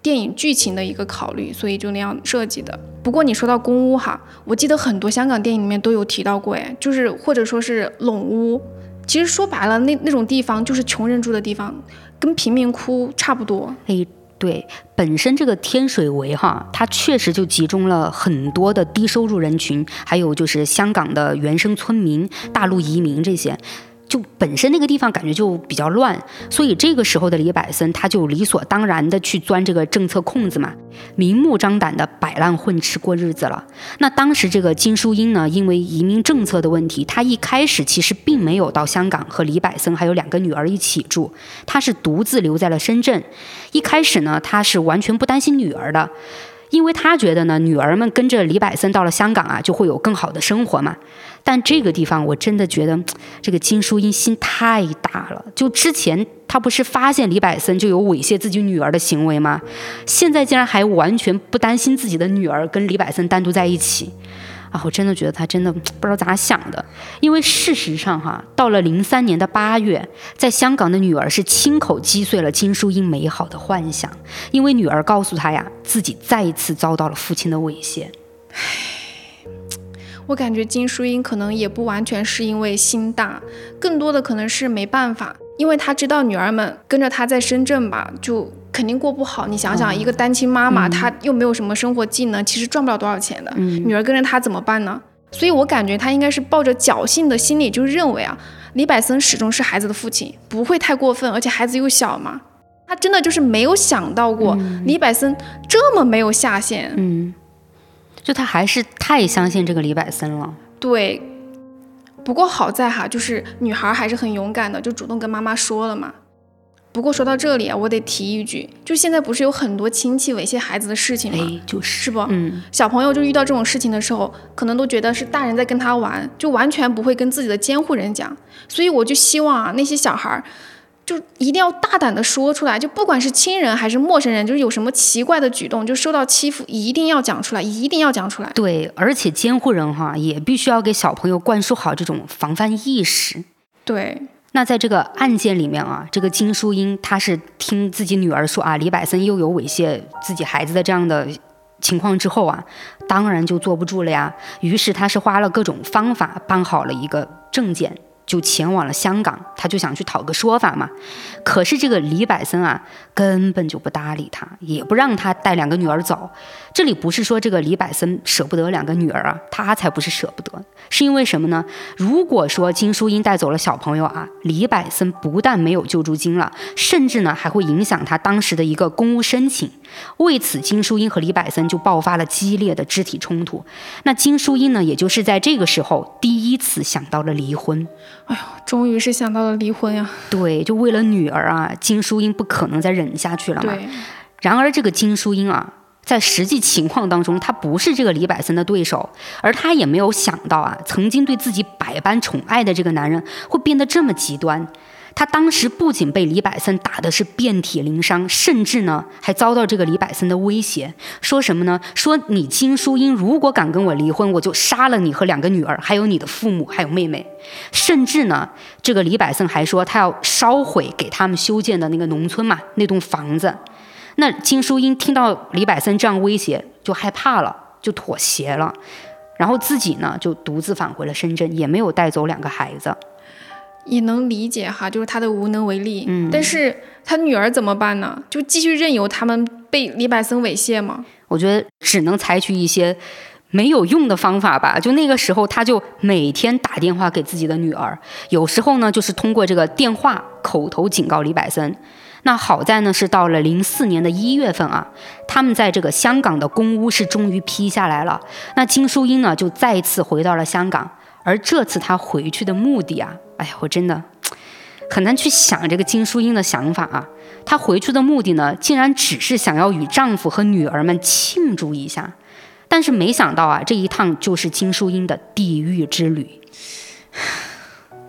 电影剧情的一个考虑，所以就那样设计的。不过你说到公屋哈，我记得很多香港电影里面都有提到过，哎，就是或者说是垄屋。其实说白了，那那种地方就是穷人住的地方，跟贫民窟差不多。哎，对，本身这个天水围哈，它确实就集中了很多的低收入人群，还有就是香港的原生村民、大陆移民这些。就本身那个地方感觉就比较乱，所以这个时候的李百森他就理所当然的去钻这个政策空子嘛，明目张胆的摆烂混吃过日子了。那当时这个金淑英呢，因为移民政策的问题，她一开始其实并没有到香港和李百森还有两个女儿一起住，她是独自留在了深圳。一开始呢，她是完全不担心女儿的。因为他觉得呢，女儿们跟着李柏森到了香港啊，就会有更好的生活嘛。但这个地方我真的觉得，这个金淑英心太大了。就之前她不是发现李柏森就有猥亵自己女儿的行为吗？现在竟然还完全不担心自己的女儿跟李柏森单独在一起。啊，我真的觉得他真的不知道咋想的，因为事实上哈，到了零三年的八月，在香港的女儿是亲口击碎了金淑英美好的幻想，因为女儿告诉她呀，自己再一次遭到了父亲的猥亵。唉，我感觉金淑英可能也不完全是因为心大，更多的可能是没办法，因为她知道女儿们跟着她在深圳吧，就。肯定过不好，你想想，一个单亲妈妈，她又没有什么生活技能，其实赚不了多少钱的。女儿跟着她怎么办呢？所以我感觉她应该是抱着侥幸的心理，就认为啊，李百森始终是孩子的父亲，不会太过分，而且孩子又小嘛。她真的就是没有想到过李百森这么没有下限。嗯，就她还是太相信这个李百森了。对，不过好在哈，就是女孩还是很勇敢的，就主动跟妈妈说了嘛。不过说到这里啊，我得提一句，就现在不是有很多亲戚猥亵孩子的事情吗？就是是不？嗯，小朋友就遇到这种事情的时候，可能都觉得是大人在跟他玩，就完全不会跟自己的监护人讲。所以我就希望啊，那些小孩儿就一定要大胆的说出来，就不管是亲人还是陌生人，就是有什么奇怪的举动，就受到欺负，一定要讲出来，一定要讲出来。对，而且监护人哈也必须要给小朋友灌输好这种防范意识。对。那在这个案件里面啊，这个金淑英她是听自己女儿说啊，李百森又有猥亵自己孩子的这样的情况之后啊，当然就坐不住了呀。于是她是花了各种方法办好了一个证件。就前往了香港，他就想去讨个说法嘛。可是这个李百森啊，根本就不搭理他，也不让他带两个女儿走。这里不是说这个李百森舍不得两个女儿啊，他才不是舍不得，是因为什么呢？如果说金淑英带走了小朋友啊，李百森不但没有救助金了，甚至呢还会影响他当时的一个公屋申请。为此，金淑英和李百森就爆发了激烈的肢体冲突。那金淑英呢，也就是在这个时候第一次想到了离婚。哎呦，终于是想到了离婚呀！对，就为了女儿啊，金淑英不可能再忍下去了嘛。对。然而，这个金淑英啊，在实际情况当中，她不是这个李百森的对手，而她也没有想到啊，曾经对自己百般宠爱的这个男人会变得这么极端。他当时不仅被李百森打的是遍体鳞伤，甚至呢还遭到这个李百森的威胁，说什么呢？说你金淑英如果敢跟我离婚，我就杀了你和两个女儿，还有你的父母，还有妹妹。甚至呢，这个李百森还说他要烧毁给他们修建的那个农村嘛那栋房子。那金淑英听到李百森这样威胁，就害怕了，就妥协了，然后自己呢就独自返回了深圳，也没有带走两个孩子。也能理解哈，就是他的无能为力。嗯，但是他女儿怎么办呢？就继续任由他们被李百森猥亵吗？我觉得只能采取一些没有用的方法吧。就那个时候，他就每天打电话给自己的女儿，有时候呢，就是通过这个电话口头警告李百森。那好在呢，是到了零四年的一月份啊，他们在这个香港的公屋是终于批下来了。那金淑英呢，就再次回到了香港。而这次她回去的目的啊，哎呀，我真的很难去想这个金淑英的想法啊。她回去的目的呢，竟然只是想要与丈夫和女儿们庆祝一下。但是没想到啊，这一趟就是金淑英的地狱之旅。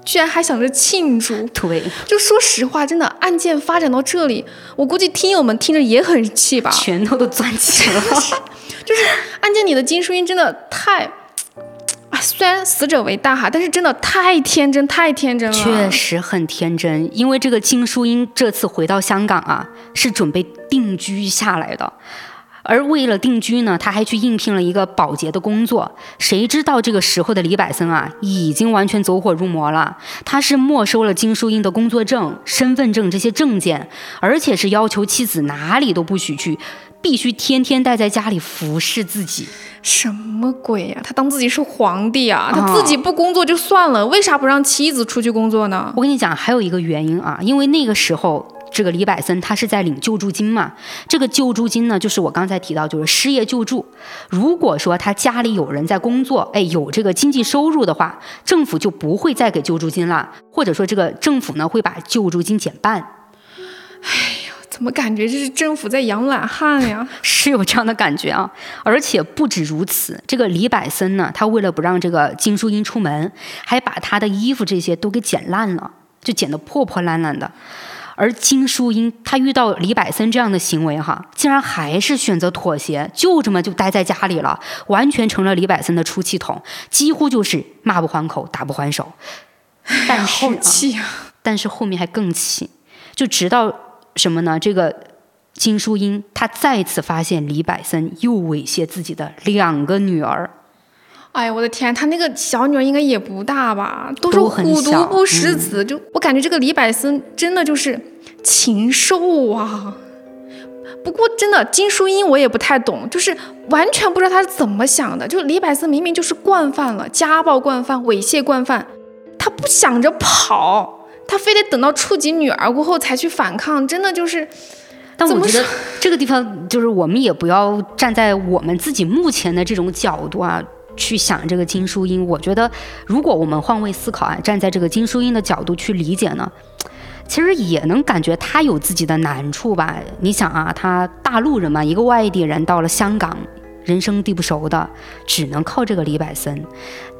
居然还想着庆祝，对，就说实话，真的案件发展到这里，我估计听友们听着也很气吧，拳头都攥起了。就是案件里的金淑英真的太，啊，虽然死者为大哈，但是真的太天真，太天真了。确实很天真，因为这个金淑英这次回到香港啊，是准备定居下来的。而为了定居呢，他还去应聘了一个保洁的工作。谁知道这个时候的李百森啊，已经完全走火入魔了。他是没收了金淑英的工作证、身份证这些证件，而且是要求妻子哪里都不许去，必须天天待在家里服侍自己。什么鬼呀？他当自己是皇帝啊？他自己不工作就算了，为啥不让妻子出去工作呢？我跟你讲，还有一个原因啊，因为那个时候。这个李百森他是在领救助金嘛？这个救助金呢，就是我刚才提到，就是失业救助。如果说他家里有人在工作，哎，有这个经济收入的话，政府就不会再给救助金了，或者说这个政府呢会把救助金减半。哎呀，怎么感觉这是政府在养懒汉呀？是有这样的感觉啊！而且不止如此，这个李百森呢，他为了不让这个金淑英出门，还把他的衣服这些都给剪烂了，就剪得破破烂烂的。而金淑英，她遇到李百森这样的行为，哈，竟然还是选择妥协，就这么就待在家里了，完全成了李百森的出气筒，几乎就是骂不还口，打不还手。但是啊，但是后面还更气，就直到什么呢？这个金淑英她再次发现李百森又猥亵自己的两个女儿。哎呀，我的天，他那个小女儿应该也不大吧？都是虎毒不食子，就我感觉这个李百森真的就是禽兽啊！不过真的金淑英我也不太懂，就是完全不知道他是怎么想的。就李百森明明就是惯犯了，家暴惯犯、猥亵惯犯，他不想着跑，他非得等到触及女儿过后才去反抗，真的就是。但我觉得 这个地方就是我们也不要站在我们自己目前的这种角度啊。去想这个金淑英，我觉得如果我们换位思考啊，站在这个金淑英的角度去理解呢，其实也能感觉她有自己的难处吧。你想啊，她大陆人嘛，一个外地人到了香港，人生地不熟的，只能靠这个李百森。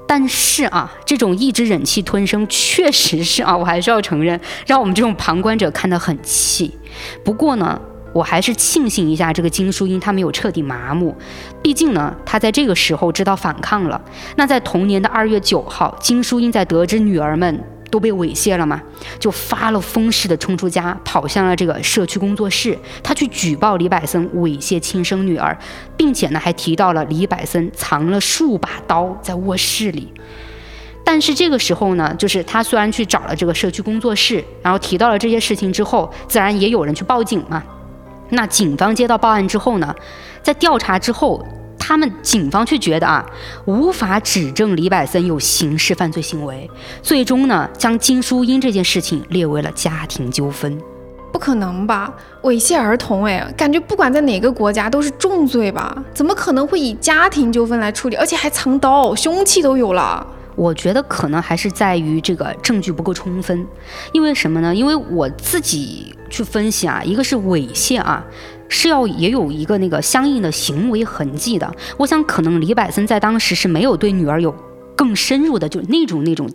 但是啊，这种一直忍气吞声，确实是啊，我还是要承认，让我们这种旁观者看得很气。不过呢。我还是庆幸一下，这个金淑英她没有彻底麻木，毕竟呢，她在这个时候知道反抗了。那在同年的二月九号，金淑英在得知女儿们都被猥亵了嘛，就发了疯似的冲出家，跑向了这个社区工作室，他去举报李百森猥亵亲生女儿，并且呢还提到了李百森藏了数把刀在卧室里。但是这个时候呢，就是他虽然去找了这个社区工作室，然后提到了这些事情之后，自然也有人去报警嘛。那警方接到报案之后呢，在调查之后，他们警方却觉得啊，无法指证李百森有刑事犯罪行为，最终呢，将金淑英这件事情列为了家庭纠纷。不可能吧？猥亵儿童，哎，感觉不管在哪个国家都是重罪吧？怎么可能会以家庭纠纷来处理？而且还藏刀，凶器都有了。我觉得可能还是在于这个证据不够充分，因为什么呢？因为我自己去分析啊，一个是猥亵啊，是要也有一个那个相应的行为痕迹的。我想可能李百森在当时是没有对女儿有更深入的就那种那种，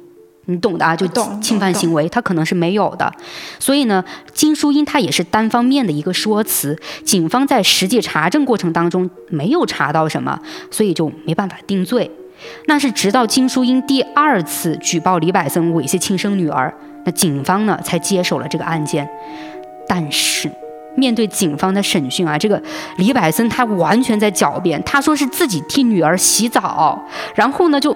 你懂的啊，就侵犯行为，他可能是没有的。所以呢，金淑英她也是单方面的一个说辞，警方在实际查证过程当中没有查到什么，所以就没办法定罪。那是直到金淑英第二次举报李百森猥亵亲生女儿，那警方呢才接手了这个案件。但是面对警方的审讯啊，这个李百森他完全在狡辩，他说是自己替女儿洗澡，然后呢就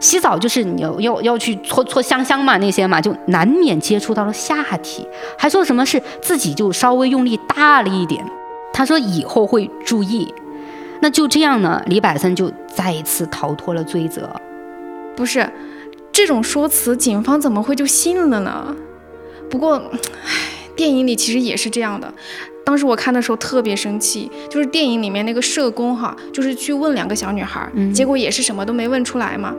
洗澡就是你要要要去搓搓香香嘛那些嘛，就难免接触到了下体，还说什么是自己就稍微用力大了一点，他说以后会注意。那就这样呢，李百森就再一次逃脱了罪责。不是，这种说辞，警方怎么会就信了呢？不过，唉，电影里其实也是这样的。当时我看的时候特别生气，就是电影里面那个社工哈，就是去问两个小女孩，结果也是什么都没问出来嘛。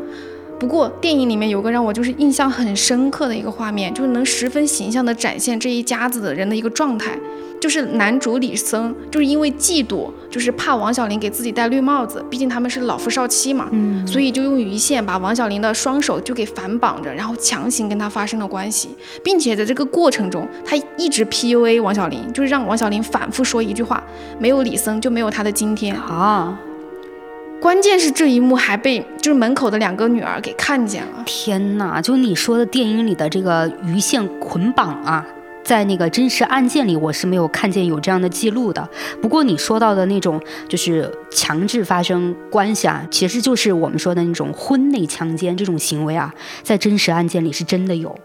不过电影里面有个让我就是印象很深刻的一个画面，就是能十分形象的展现这一家子的人的一个状态。就是男主李森，就是因为嫉妒，就是怕王小玲给自己戴绿帽子，毕竟他们是老夫少妻嘛，嗯，所以就用鱼线把王小玲的双手就给反绑着，然后强行跟他发生了关系，并且在这个过程中，他一直 PUA 王小玲，就是让王小玲反复说一句话：没有李森就没有他的今天啊。关键是这一幕还被就是门口的两个女儿给看见了。天哪，就你说的电影里的这个鱼线捆绑啊。在那个真实案件里，我是没有看见有这样的记录的。不过你说到的那种就是强制发生关系啊，其实就是我们说的那种婚内强奸这种行为啊，在真实案件里是真的有。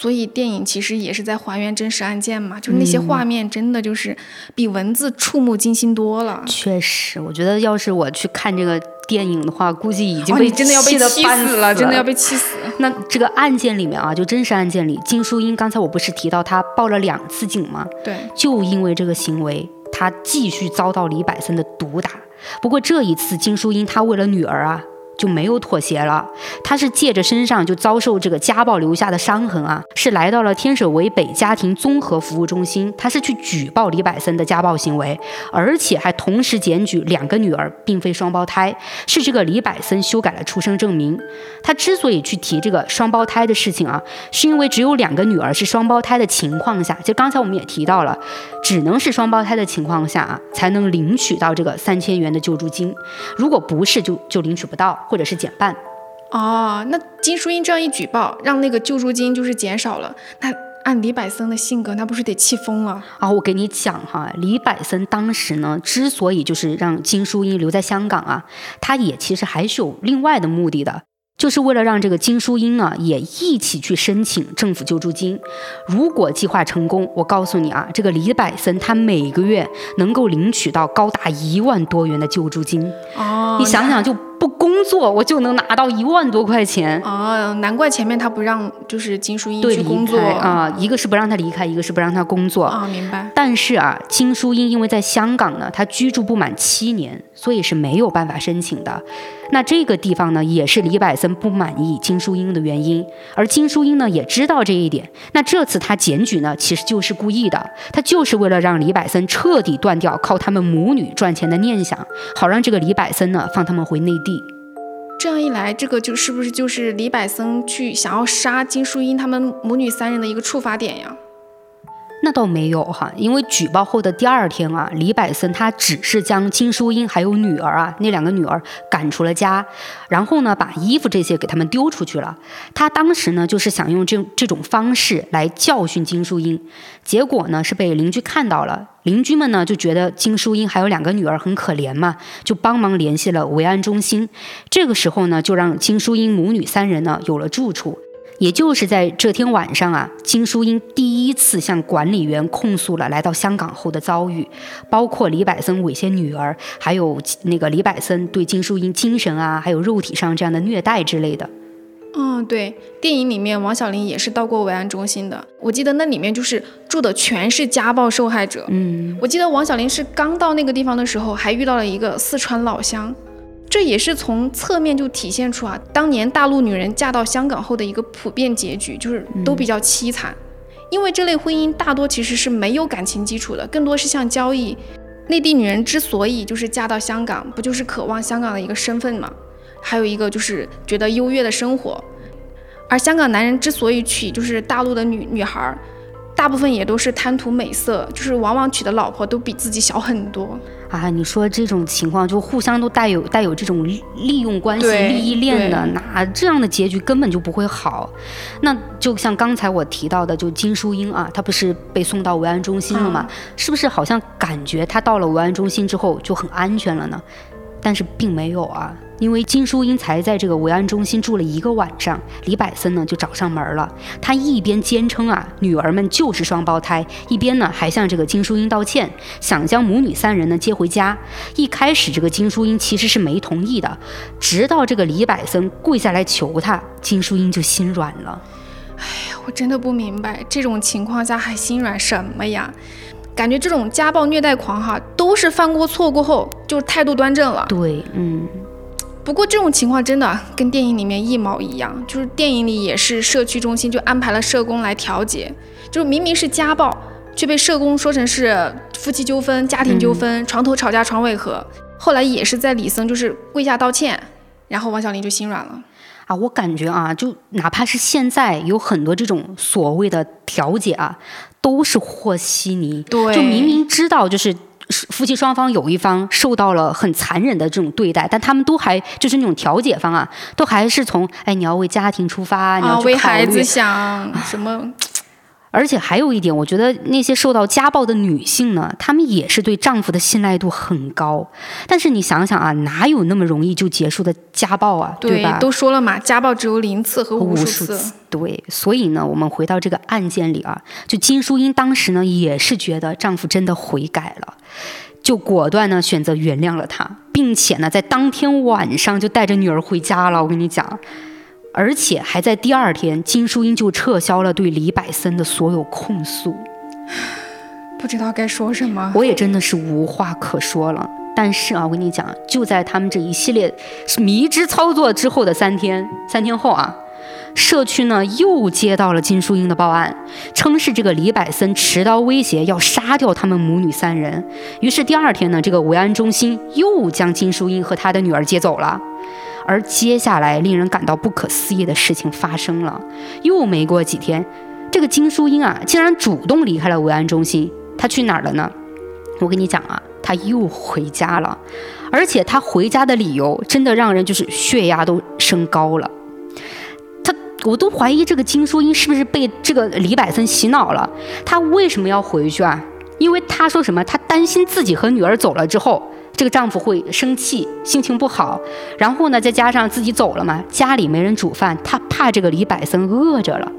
所以电影其实也是在还原真实案件嘛，就是那些画面真的就是比文字触目惊心多了。确实，我觉得要是我去看这个电影的话，估计已经被真的要被气死了，真的要被气死。那这个案件里面啊，就真实案件里，金淑英刚才我不是提到她报了两次警吗？对，就因为这个行为，她继续遭到李百森的毒打。不过这一次，金淑英她为了女儿啊。就没有妥协了，他是借着身上就遭受这个家暴留下的伤痕啊，是来到了天水围北家庭综合服务中心，他是去举报李百森的家暴行为，而且还同时检举两个女儿并非双胞胎，是这个李百森修改了出生证明。他之所以去提这个双胞胎的事情啊，是因为只有两个女儿是双胞胎的情况下，就刚才我们也提到了，只能是双胞胎的情况下啊，才能领取到这个三千元的救助金，如果不是就就领取不到。或者是减半，哦，那金淑英这样一举报，让那个救助金就是减少了。那按李百森的性格，那不是得气疯了啊！我给你讲哈，李百森当时呢，之所以就是让金淑英留在香港啊，他也其实还是有另外的目的的。就是为了让这个金淑英呢也一起去申请政府救助金。如果计划成功，我告诉你啊，这个李百森他每个月能够领取到高达一万多元的救助金。哦，你想想，就不工作我就能拿到一万多块钱。哦，难怪前面他不让就是金淑英去工作啊，一个是不让他离开，一个是不让他工作。啊，明白。但是啊，金淑英因为在香港呢，她居住不满七年，所以是没有办法申请的。那这个地方呢，也是李百森不满意金淑英的原因，而金淑英呢也知道这一点。那这次他检举呢，其实就是故意的，他就是为了让李百森彻底断掉靠他们母女赚钱的念想，好让这个李百森呢放他们回内地。这样一来，这个就是不是就是李百森去想要杀金淑英他们母女三人的一个触发点呀？那倒没有哈，因为举报后的第二天啊，李百森他只是将金淑英还有女儿啊那两个女儿赶出了家，然后呢把衣服这些给他们丢出去了。他当时呢就是想用这这种方式来教训金淑英，结果呢是被邻居看到了，邻居们呢就觉得金淑英还有两个女儿很可怜嘛，就帮忙联系了维安中心。这个时候呢就让金淑英母女三人呢有了住处。也就是在这天晚上啊，金淑英第一次向管理员控诉了来到香港后的遭遇，包括李百森猥亵女儿，还有那个李百森对金淑英精神啊，还有肉体上这样的虐待之类的。嗯，对，电影里面王小玲也是到过维安中心的，我记得那里面就是住的全是家暴受害者。嗯，我记得王小玲是刚到那个地方的时候，还遇到了一个四川老乡。这也是从侧面就体现出啊，当年大陆女人嫁到香港后的一个普遍结局，就是都比较凄惨。因为这类婚姻大多其实是没有感情基础的，更多是像交易。内地女人之所以就是嫁到香港，不就是渴望香港的一个身份吗？还有一个就是觉得优越的生活。而香港男人之所以娶就是大陆的女女孩儿，大部分也都是贪图美色，就是往往娶的老婆都比自己小很多。啊，你说这种情况就互相都带有带有这种利用关系、利益链的，那这样的结局根本就不会好。那就像刚才我提到的，就金淑英啊，她不是被送到维安中心了吗？是不是好像感觉她到了维安中心之后就很安全了呢？但是并没有啊。因为金淑英才在这个维安中心住了一个晚上，李百森呢就找上门了。他一边坚称啊女儿们就是双胞胎，一边呢还向这个金淑英道歉，想将母女三人呢接回家。一开始这个金淑英其实是没同意的，直到这个李百森跪下来求她，金淑英就心软了。哎呀。我真的不明白，这种情况下还心软什么呀？感觉这种家暴虐待狂哈，都是犯过错过后就态度端正了。对，嗯。不过这种情况真的跟电影里面一毛一样，就是电影里也是社区中心就安排了社工来调解，就是明明是家暴，却被社工说成是夫妻纠纷、家庭纠纷、床头吵架床尾和。后来也是在李森就是跪下道歉，然后王小林就心软了。啊，我感觉啊，就哪怕是现在有很多这种所谓的调解啊，都是和稀泥。对，就明明知道就是。夫妻双方有一方受到了很残忍的这种对待，但他们都还就是那种调解方啊，都还是从哎你要为家庭出发，你要为孩子想什么。而且还有一点，我觉得那些受到家暴的女性呢，她们也是对丈夫的信赖度很高。但是你想想啊，哪有那么容易就结束的家暴啊？对吧？都说了嘛，家暴只有零次和无数次。对，所以呢，我们回到这个案件里啊，就金淑英当时呢，也是觉得丈夫真的悔改了，就果断呢选择原谅了他，并且呢，在当天晚上就带着女儿回家了。我跟你讲。而且还在第二天，金淑英就撤销了对李百森的所有控诉。不知道该说什么，我也真的是无话可说了。但是啊，我跟你讲，就在他们这一系列迷之操作之后的三天，三天后啊，社区呢又接到了金淑英的报案，称是这个李百森持刀威胁要杀掉他们母女三人。于是第二天呢，这个维安中心又将金淑英和她的女儿接走了。而接下来令人感到不可思议的事情发生了，又没过几天，这个金淑英啊，竟然主动离开了维安中心。她去哪儿了呢？我跟你讲啊，她又回家了，而且她回家的理由真的让人就是血压都升高了。她，我都怀疑这个金淑英是不是被这个李百森洗脑了？她为什么要回去啊？因为她说什么？她担心自己和女儿走了之后。这个丈夫会生气，心情不好，然后呢，再加上自己走了嘛，家里没人煮饭，她怕这个李百森饿着了，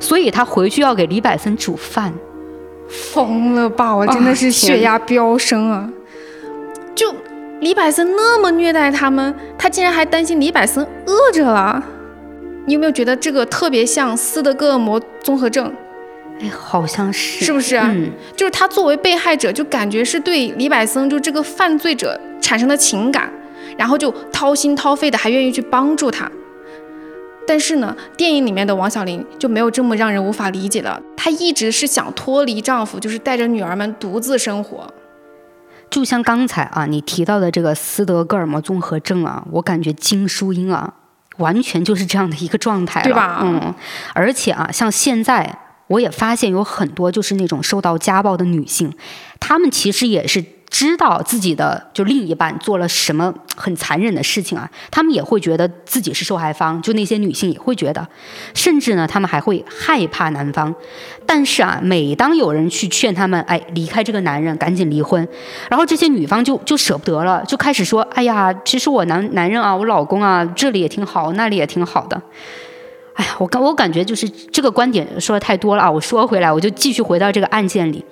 所以她回去要给李百森煮饭。疯了吧！我真的是血压飙升啊！就李百森那么虐待他们，他竟然还担心李百森饿着了。你有没有觉得这个特别像斯德哥尔摩综合症？哎，好像是，是不是？嗯，就是他作为被害者，就感觉是对李百森就这个犯罪者产生的情感，然后就掏心掏肺的，还愿意去帮助他。但是呢，电影里面的王小玲就没有这么让人无法理解了。她一直是想脱离丈夫，就是带着女儿们独自生活。就像刚才啊，你提到的这个斯德哥尔摩综合症啊，我感觉金淑英啊，完全就是这样的一个状态，对吧？嗯，而且啊，像现在。我也发现有很多就是那种受到家暴的女性，她们其实也是知道自己的就另一半做了什么很残忍的事情啊，她们也会觉得自己是受害方，就那些女性也会觉得，甚至呢，她们还会害怕男方。但是啊，每当有人去劝他们，哎，离开这个男人，赶紧离婚，然后这些女方就就舍不得了，就开始说，哎呀，其实我男男人啊，我老公啊，这里也挺好，那里也挺好的。哎呀，我感我感觉就是这个观点说的太多了啊！我说回来，我就继续回到这个案件里。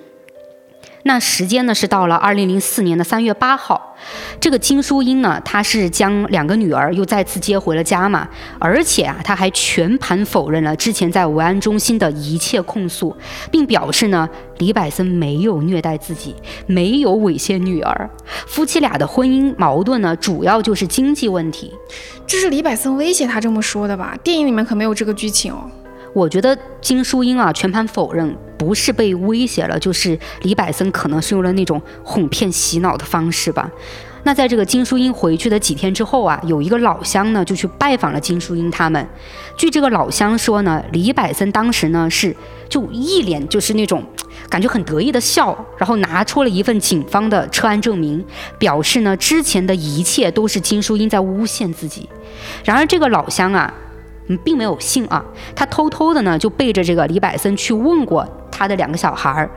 那时间呢是到了二零零四年的三月八号，这个金淑英呢，她是将两个女儿又再次接回了家嘛，而且啊，她还全盘否认了之前在维安中心的一切控诉，并表示呢，李百森没有虐待自己，没有猥亵女儿，夫妻俩的婚姻矛盾呢，主要就是经济问题。这是李百森威胁他这么说的吧？电影里面可没有这个剧情哦。我觉得金淑英啊全盘否认，不是被威胁了，就是李百森可能是用了那种哄骗洗脑的方式吧。那在这个金淑英回去的几天之后啊，有一个老乡呢就去拜访了金淑英他们。据这个老乡说呢，李百森当时呢是就一脸就是那种感觉很得意的笑，然后拿出了一份警方的车案证明，表示呢之前的一切都是金淑英在诬陷自己。然而这个老乡啊。嗯，并没有信啊，他偷偷的呢，就背着这个李百森去问过他的两个小孩儿，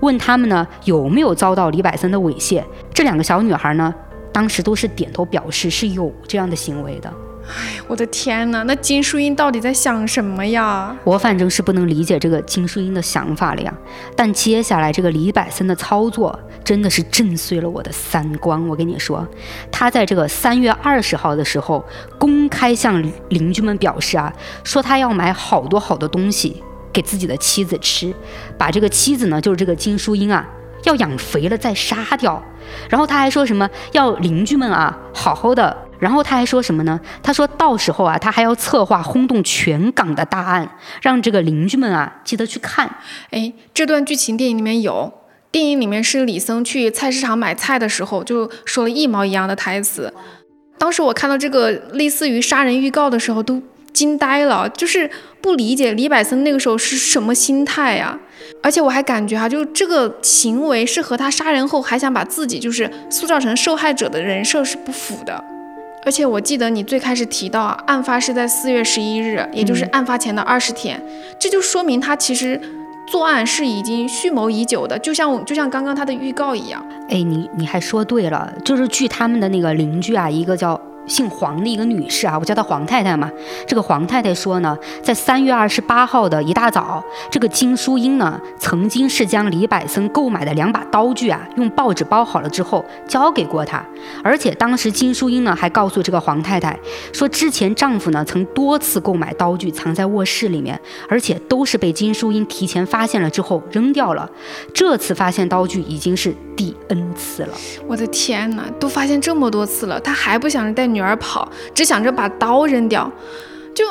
问他们呢有没有遭到李百森的猥亵。这两个小女孩呢，当时都是点头表示是有这样的行为的。哎，我的天哪！那金淑英到底在想什么呀？我反正是不能理解这个金淑英的想法了呀。但接下来这个李百森的操作真的是震碎了我的三观。我跟你说，他在这个三月二十号的时候公开向邻居们表示啊，说他要买好多好多东西给自己的妻子吃，把这个妻子呢，就是这个金淑英啊，要养肥了再杀掉。然后他还说什么要邻居们啊好好的。然后他还说什么呢？他说到时候啊，他还要策划轰动全港的大案，让这个邻居们啊记得去看。哎，这段剧情电影里面有，电影里面是李森去菜市场买菜的时候就说了一毛一样的台词。当时我看到这个类似于杀人预告的时候都惊呆了，就是不理解李百森那个时候是什么心态呀？而且我还感觉哈，就这个行为是和他杀人后还想把自己就是塑造成受害者的人设是不符的。而且我记得你最开始提到啊，案发是在四月十一日，也就是案发前的二十天，这就说明他其实作案是已经蓄谋已久的，就像就像刚刚他的预告一样。哎，你你还说对了，就是据他们的那个邻居啊，一个叫。姓黄的一个女士啊，我叫她黄太太嘛。这个黄太太说呢，在三月二十八号的一大早，这个金淑英呢，曾经是将李百森购买的两把刀具啊，用报纸包好了之后交给过他。而且当时金淑英呢，还告诉这个黄太太说，之前丈夫呢曾多次购买刀具藏在卧室里面，而且都是被金淑英提前发现了之后扔掉了。这次发现刀具已经是第 N 次了。我的天哪，都发现这么多次了，他还不想着带女。女儿跑，只想着把刀扔掉，就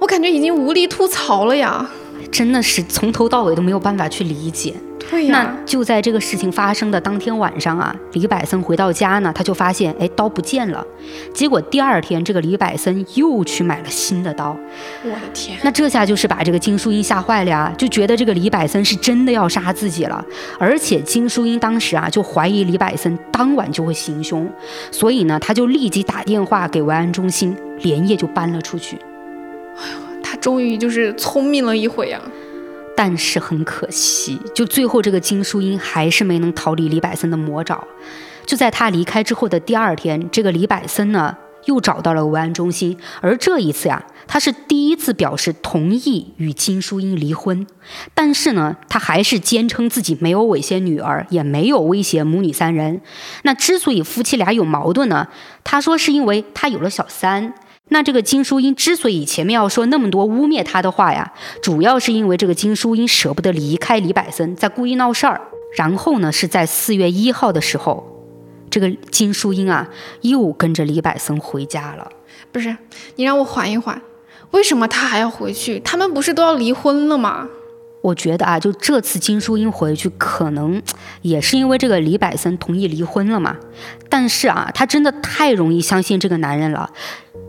我感觉已经无力吐槽了呀！真的是从头到尾都没有办法去理解。对呀，那就在这个事情发生的当天晚上啊，李百森回到家呢，他就发现，哎，刀不见了。结果第二天，这个李百森又去买了新的刀。我的天！那这下就是把这个金淑英吓坏了呀，就觉得这个李百森是真的要杀自己了。而且金淑英当时啊，就怀疑李百森当晚就会行凶，所以呢，他就立即打电话给维安中心，连夜就搬了出去。哎呦，他终于就是聪明了一回啊。但是很可惜，就最后这个金淑英还是没能逃离李百森的魔爪。就在他离开之后的第二天，这个李百森呢又找到了维安中心，而这一次呀，他是第一次表示同意与金淑英离婚。但是呢，他还是坚称自己没有猥亵女儿，也没有威胁母女三人。那之所以夫妻俩有矛盾呢，他说是因为他有了小三。那这个金淑英之所以前面要说那么多污蔑他的话呀，主要是因为这个金淑英舍不得离开李柏森，在故意闹事儿。然后呢，是在四月一号的时候，这个金淑英啊又跟着李柏森回家了。不是，你让我缓一缓，为什么他还要回去？他们不是都要离婚了吗？我觉得啊，就这次金淑英回去，可能 也是因为这个李百森同意离婚了嘛。但是啊，他真的太容易相信这个男人了。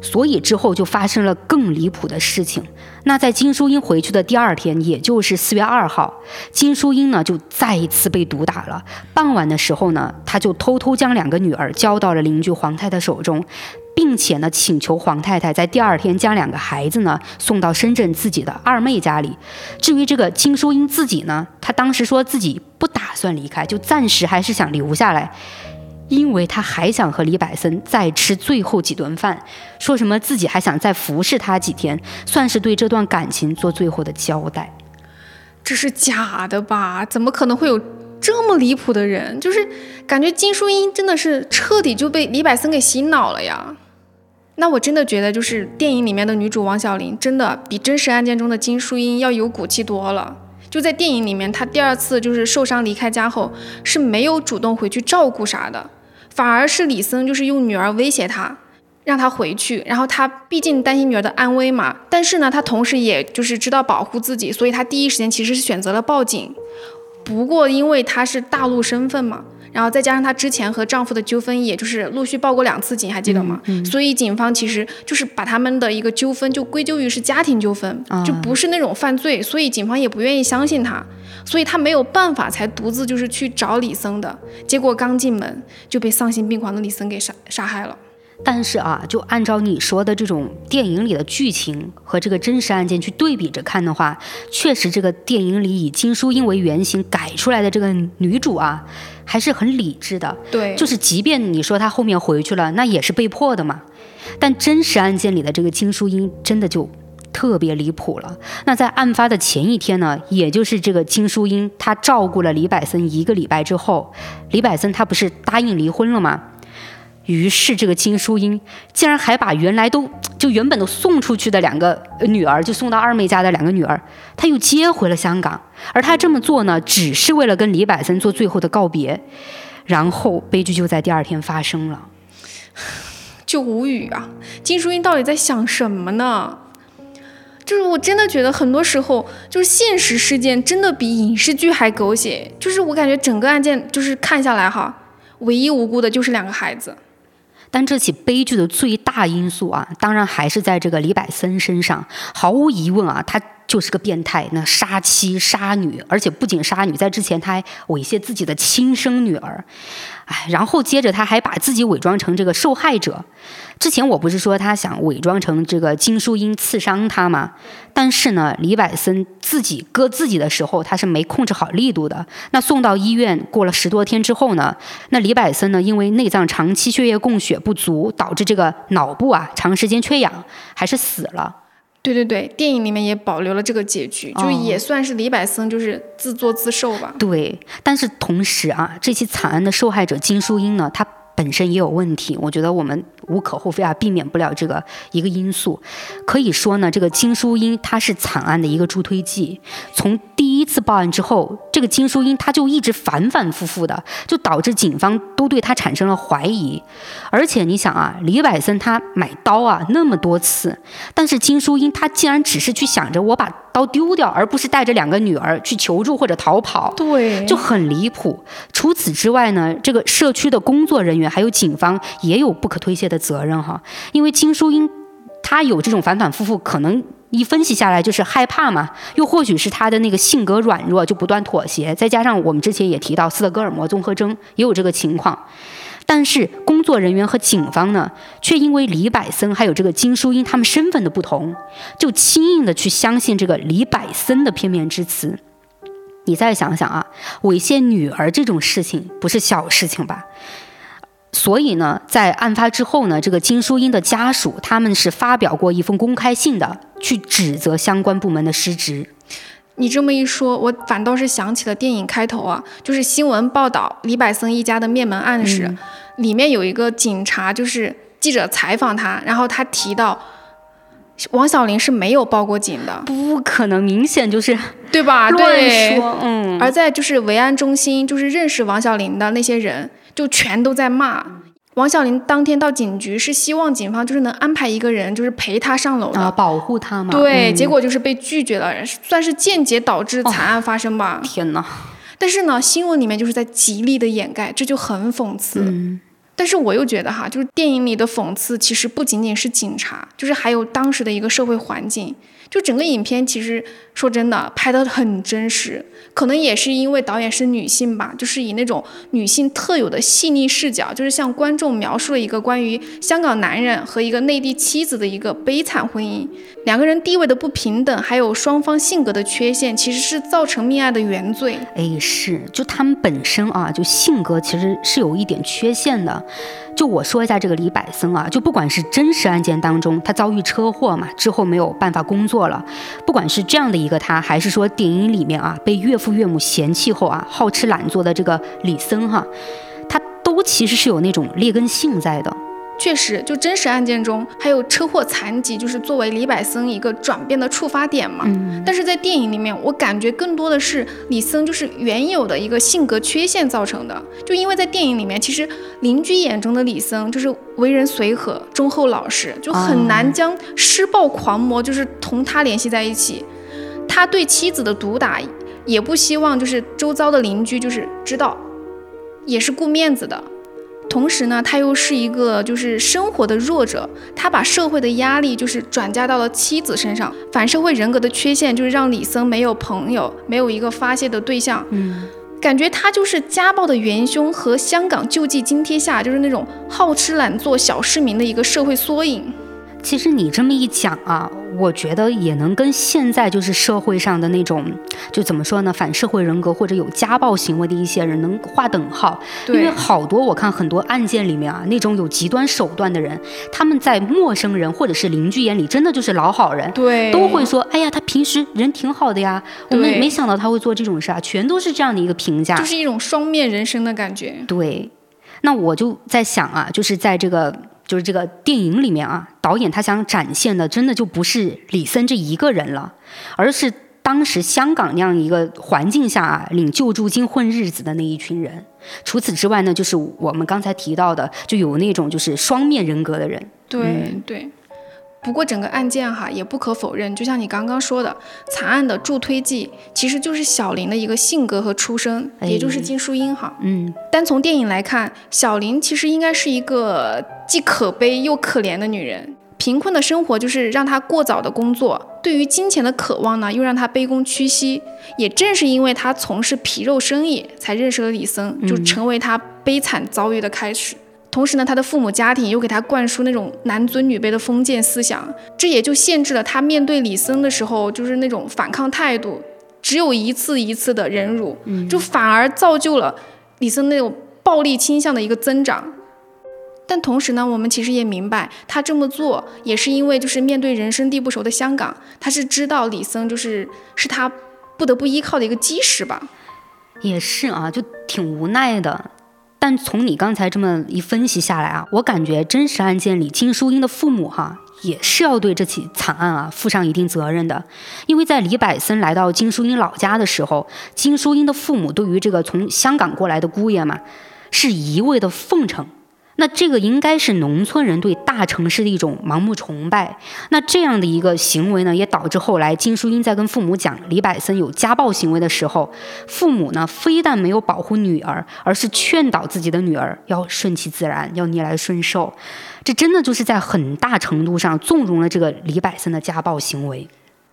所以之后就发生了更离谱的事情。那在金淑英回去的第二天，也就是四月二号，金淑英呢就再一次被毒打了。傍晚的时候呢，他就偷偷将两个女儿交到了邻居黄太太手中，并且呢请求黄太太在第二天将两个孩子呢送到深圳自己的二妹家里。至于这个金淑英自己呢，她当时说自己不打算离开，就暂时还是想留下来。因为他还想和李百森再吃最后几顿饭，说什么自己还想再服侍他几天，算是对这段感情做最后的交代。这是假的吧？怎么可能会有这么离谱的人？就是感觉金淑英真的是彻底就被李百森给洗脑了呀。那我真的觉得，就是电影里面的女主王小玲，真的比真实案件中的金淑英要有骨气多了。就在电影里面，她第二次就是受伤离开家后，是没有主动回去照顾啥的。反而是李森，就是用女儿威胁她，让她回去。然后她毕竟担心女儿的安危嘛，但是呢，她同时也就是知道保护自己，所以她第一时间其实是选择了报警。不过因为她是大陆身份嘛，然后再加上她之前和丈夫的纠纷，也就是陆续报过两次警，还记得吗？所以警方其实就是把他们的一个纠纷就归咎于是家庭纠纷，就不是那种犯罪，所以警方也不愿意相信她。所以她没有办法，才独自就是去找李森的。结果刚进门就被丧心病狂的李森给杀杀害了。但是啊，就按照你说的这种电影里的剧情和这个真实案件去对比着看的话，确实这个电影里以金淑英为原型改出来的这个女主啊，还是很理智的。对，就是即便你说她后面回去了，那也是被迫的嘛。但真实案件里的这个金淑英真的就。特别离谱了。那在案发的前一天呢，也就是这个金淑英她照顾了李百森一个礼拜之后，李百森他不是答应离婚了吗？于是这个金淑英竟然还把原来都就原本都送出去的两个女儿，就送到二妹家的两个女儿，她又接回了香港。而她这么做呢，只是为了跟李百森做最后的告别。然后悲剧就在第二天发生了，就无语啊！金淑英到底在想什么呢？就是我真的觉得很多时候，就是现实事件真的比影视剧还狗血。就是我感觉整个案件就是看下来哈，唯一无辜的就是两个孩子。但这起悲剧的最大因素啊，当然还是在这个李柏森身上。毫无疑问啊，他。就是个变态，那杀妻杀女，而且不仅杀女，在之前他还猥亵自己的亲生女儿，哎，然后接着他还把自己伪装成这个受害者。之前我不是说他想伪装成这个金淑英刺伤他吗？但是呢，李百森自己割自己的时候，他是没控制好力度的。那送到医院过了十多天之后呢，那李百森呢，因为内脏长期血液供血不足，导致这个脑部啊长时间缺氧，还是死了。对对对，电影里面也保留了这个结局，就也算是李百森就是自作自受吧。对，但是同时啊，这起惨案的受害者金淑英呢，她本身也有问题，我觉得我们。无可厚非啊，避免不了这个一个因素。可以说呢，这个金淑英她是惨案的一个助推剂。从第一次报案之后，这个金淑英她就一直反反复复的，就导致警方都对她产生了怀疑。而且你想啊，李百森他买刀啊那么多次，但是金淑英她竟然只是去想着我把刀丢掉，而不是带着两个女儿去求助或者逃跑，对，就很离谱。除此之外呢，这个社区的工作人员还有警方也有不可推卸的。责任哈，因为金淑英她有这种反反复复，可能一分析下来就是害怕嘛，又或许是她的那个性格软弱，就不断妥协，再加上我们之前也提到斯德哥尔摩综合征也有这个情况，但是工作人员和警方呢，却因为李百森还有这个金淑英他们身份的不同，就轻易的去相信这个李百森的片面之词。你再想想啊，猥亵女儿这种事情不是小事情吧？所以呢，在案发之后呢，这个金淑英的家属他们是发表过一封公开信的，去指责相关部门的失职。你这么一说，我反倒是想起了电影开头啊，就是新闻报道李百森一家的灭门案时，里面有一个警察，就是记者采访他，然后他提到王小林是没有报过警的，不可能，明显就是对吧？乱说，嗯。而在就是维安中心，就是认识王小林的那些人。就全都在骂王小林。当天到警局是希望警方就是能安排一个人，就是陪他上楼的，保护他嘛。对，结果就是被拒绝了，算是间接导致惨案发生吧。天呐！但是呢，新闻里面就是在极力的掩盖，这就很讽刺。嗯。但是我又觉得哈，就是电影里的讽刺其实不仅仅是警察，就是还有当时的一个社会环境。就整个影片其实说真的拍得很真实，可能也是因为导演是女性吧，就是以那种女性特有的细腻视角，就是向观众描述了一个关于香港男人和一个内地妻子的一个悲惨婚姻，两个人地位的不平等，还有双方性格的缺陷，其实是造成命案的原罪。哎，是，就他们本身啊，就性格其实是有一点缺陷的。就我说一下这个李柏森啊，就不管是真实案件当中他遭遇车祸嘛，之后没有办法工作了，不管是这样的一个他，还是说电影里面啊被岳父岳母嫌弃后啊好吃懒做的这个李森哈，他都其实是有那种劣根性在的。确实，就真实案件中还有车祸残疾，就是作为李百森一个转变的触发点嘛。嗯。但是在电影里面，我感觉更多的是李森就是原有的一个性格缺陷造成的。就因为在电影里面，其实邻居眼中的李森就是为人随和、忠厚老实，就很难将施暴狂魔就是同他联系在一起。他对妻子的毒打，也不希望就是周遭的邻居就是知道，也是顾面子的。同时呢，他又是一个就是生活的弱者，他把社会的压力就是转嫁到了妻子身上，反社会人格的缺陷就是让李森没有朋友，没有一个发泄的对象，嗯，感觉他就是家暴的元凶和香港救济津贴下就是那种好吃懒做小市民的一个社会缩影。其实你这么一讲啊。我觉得也能跟现在就是社会上的那种，就怎么说呢，反社会人格或者有家暴行为的一些人能划等号。因为好多我看很多案件里面啊，那种有极端手段的人，他们在陌生人或者是邻居眼里真的就是老好人，对，都会说，哎呀，他平时人挺好的呀，我们没想到他会做这种事啊，全都是这样的一个评价，就是一种双面人生的感觉。对。那我就在想啊，就是在这个就是这个电影里面啊，导演他想展现的，真的就不是李森这一个人了，而是当时香港那样一个环境下啊，领救助金混日子的那一群人。除此之外呢，就是我们刚才提到的，就有那种就是双面人格的人。对对。不过整个案件哈，也不可否认，就像你刚刚说的，惨案的助推剂其实就是小林的一个性格和出身，也就是金淑英哈。嗯。单从电影来看，小林其实应该是一个既可悲又可怜的女人。贫困的生活就是让她过早的工作，对于金钱的渴望呢，又让她卑躬屈膝。也正是因为她从事皮肉生意，才认识了李森，就成为她悲惨遭遇的开始。同时呢，他的父母家庭又给他灌输那种男尊女卑的封建思想，这也就限制了他面对李森的时候，就是那种反抗态度，只有一次一次的忍辱，就反而造就了李森那种暴力倾向的一个增长。但同时呢，我们其实也明白，他这么做也是因为就是面对人生地不熟的香港，他是知道李森就是是他不得不依靠的一个基石吧。也是啊，就挺无奈的。但从你刚才这么一分析下来啊，我感觉真实案件里金淑英的父母哈也是要对这起惨案啊负上一定责任的，因为在李柏森来到金淑英老家的时候，金淑英的父母对于这个从香港过来的姑爷嘛，是一味的奉承。那这个应该是农村人对大城市的一种盲目崇拜。那这样的一个行为呢，也导致后来金淑英在跟父母讲李百森有家暴行为的时候，父母呢非但没有保护女儿，而是劝导自己的女儿要顺其自然，要逆来顺受。这真的就是在很大程度上纵容了这个李百森的家暴行为。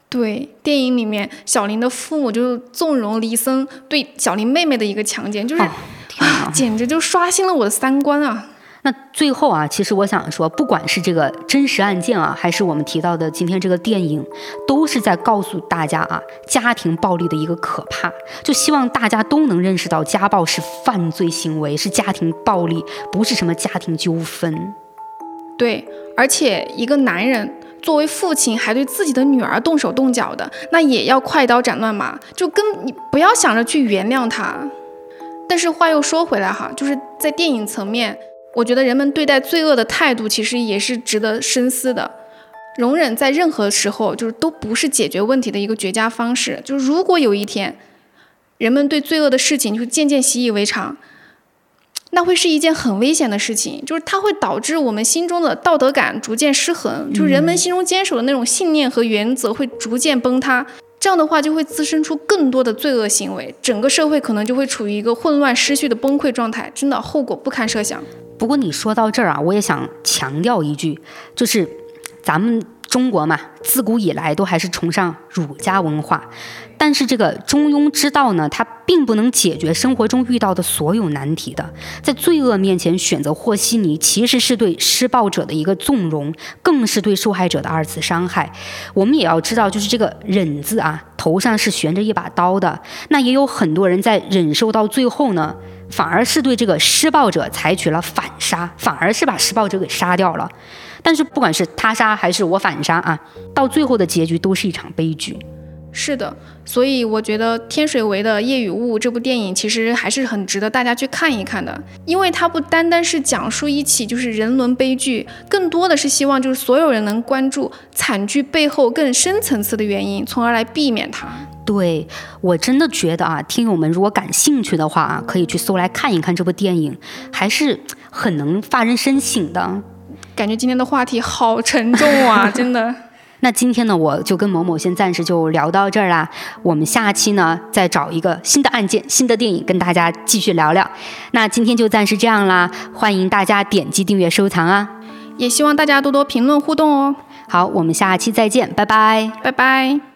对，电影里面小林的父母就纵容李森对小林妹妹的一个强奸，就是啊，简直就刷新了我的三观啊！那最后啊，其实我想说，不管是这个真实案件啊，还是我们提到的今天这个电影，都是在告诉大家啊，家庭暴力的一个可怕。就希望大家都能认识到，家暴是犯罪行为，是家庭暴力，不是什么家庭纠纷。对，而且一个男人作为父亲，还对自己的女儿动手动脚的，那也要快刀斩乱麻，就跟你不要想着去原谅他。但是话又说回来哈，就是在电影层面。我觉得人们对待罪恶的态度其实也是值得深思的。容忍在任何时候就是都不是解决问题的一个绝佳方式。就是如果有一天，人们对罪恶的事情就渐渐习以为常，那会是一件很危险的事情。就是它会导致我们心中的道德感逐渐失衡，就是人们心中坚守的那种信念和原则会逐渐崩塌。这样的话就会滋生出更多的罪恶行为，整个社会可能就会处于一个混乱、失序的崩溃状态，真的后果不堪设想。如果你说到这儿啊，我也想强调一句，就是咱们中国嘛，自古以来都还是崇尚儒家文化，但是这个中庸之道呢，它并不能解决生活中遇到的所有难题的。在罪恶面前选择和稀泥，其实是对施暴者的一个纵容，更是对受害者的二次伤害。我们也要知道，就是这个忍字啊，头上是悬着一把刀的。那也有很多人在忍受到最后呢。反而是对这个施暴者采取了反杀，反而是把施暴者给杀掉了。但是不管是他杀还是我反杀啊，到最后的结局都是一场悲剧。是的，所以我觉得天水围的夜与雾这部电影其实还是很值得大家去看一看的，因为它不单单是讲述一起就是人伦悲剧，更多的是希望就是所有人能关注惨剧背后更深层次的原因，从而来避免它。对我真的觉得啊，听友们如果感兴趣的话啊，可以去搜来看一看这部电影，还是很能发人深省的。感觉今天的话题好沉重啊，真的。那今天呢，我就跟某某先暂时就聊到这儿啦。我们下期呢，再找一个新的案件、新的电影跟大家继续聊聊。那今天就暂时这样啦，欢迎大家点击订阅、收藏啊，也希望大家多多评论互动哦。好，我们下期再见，拜拜，拜拜。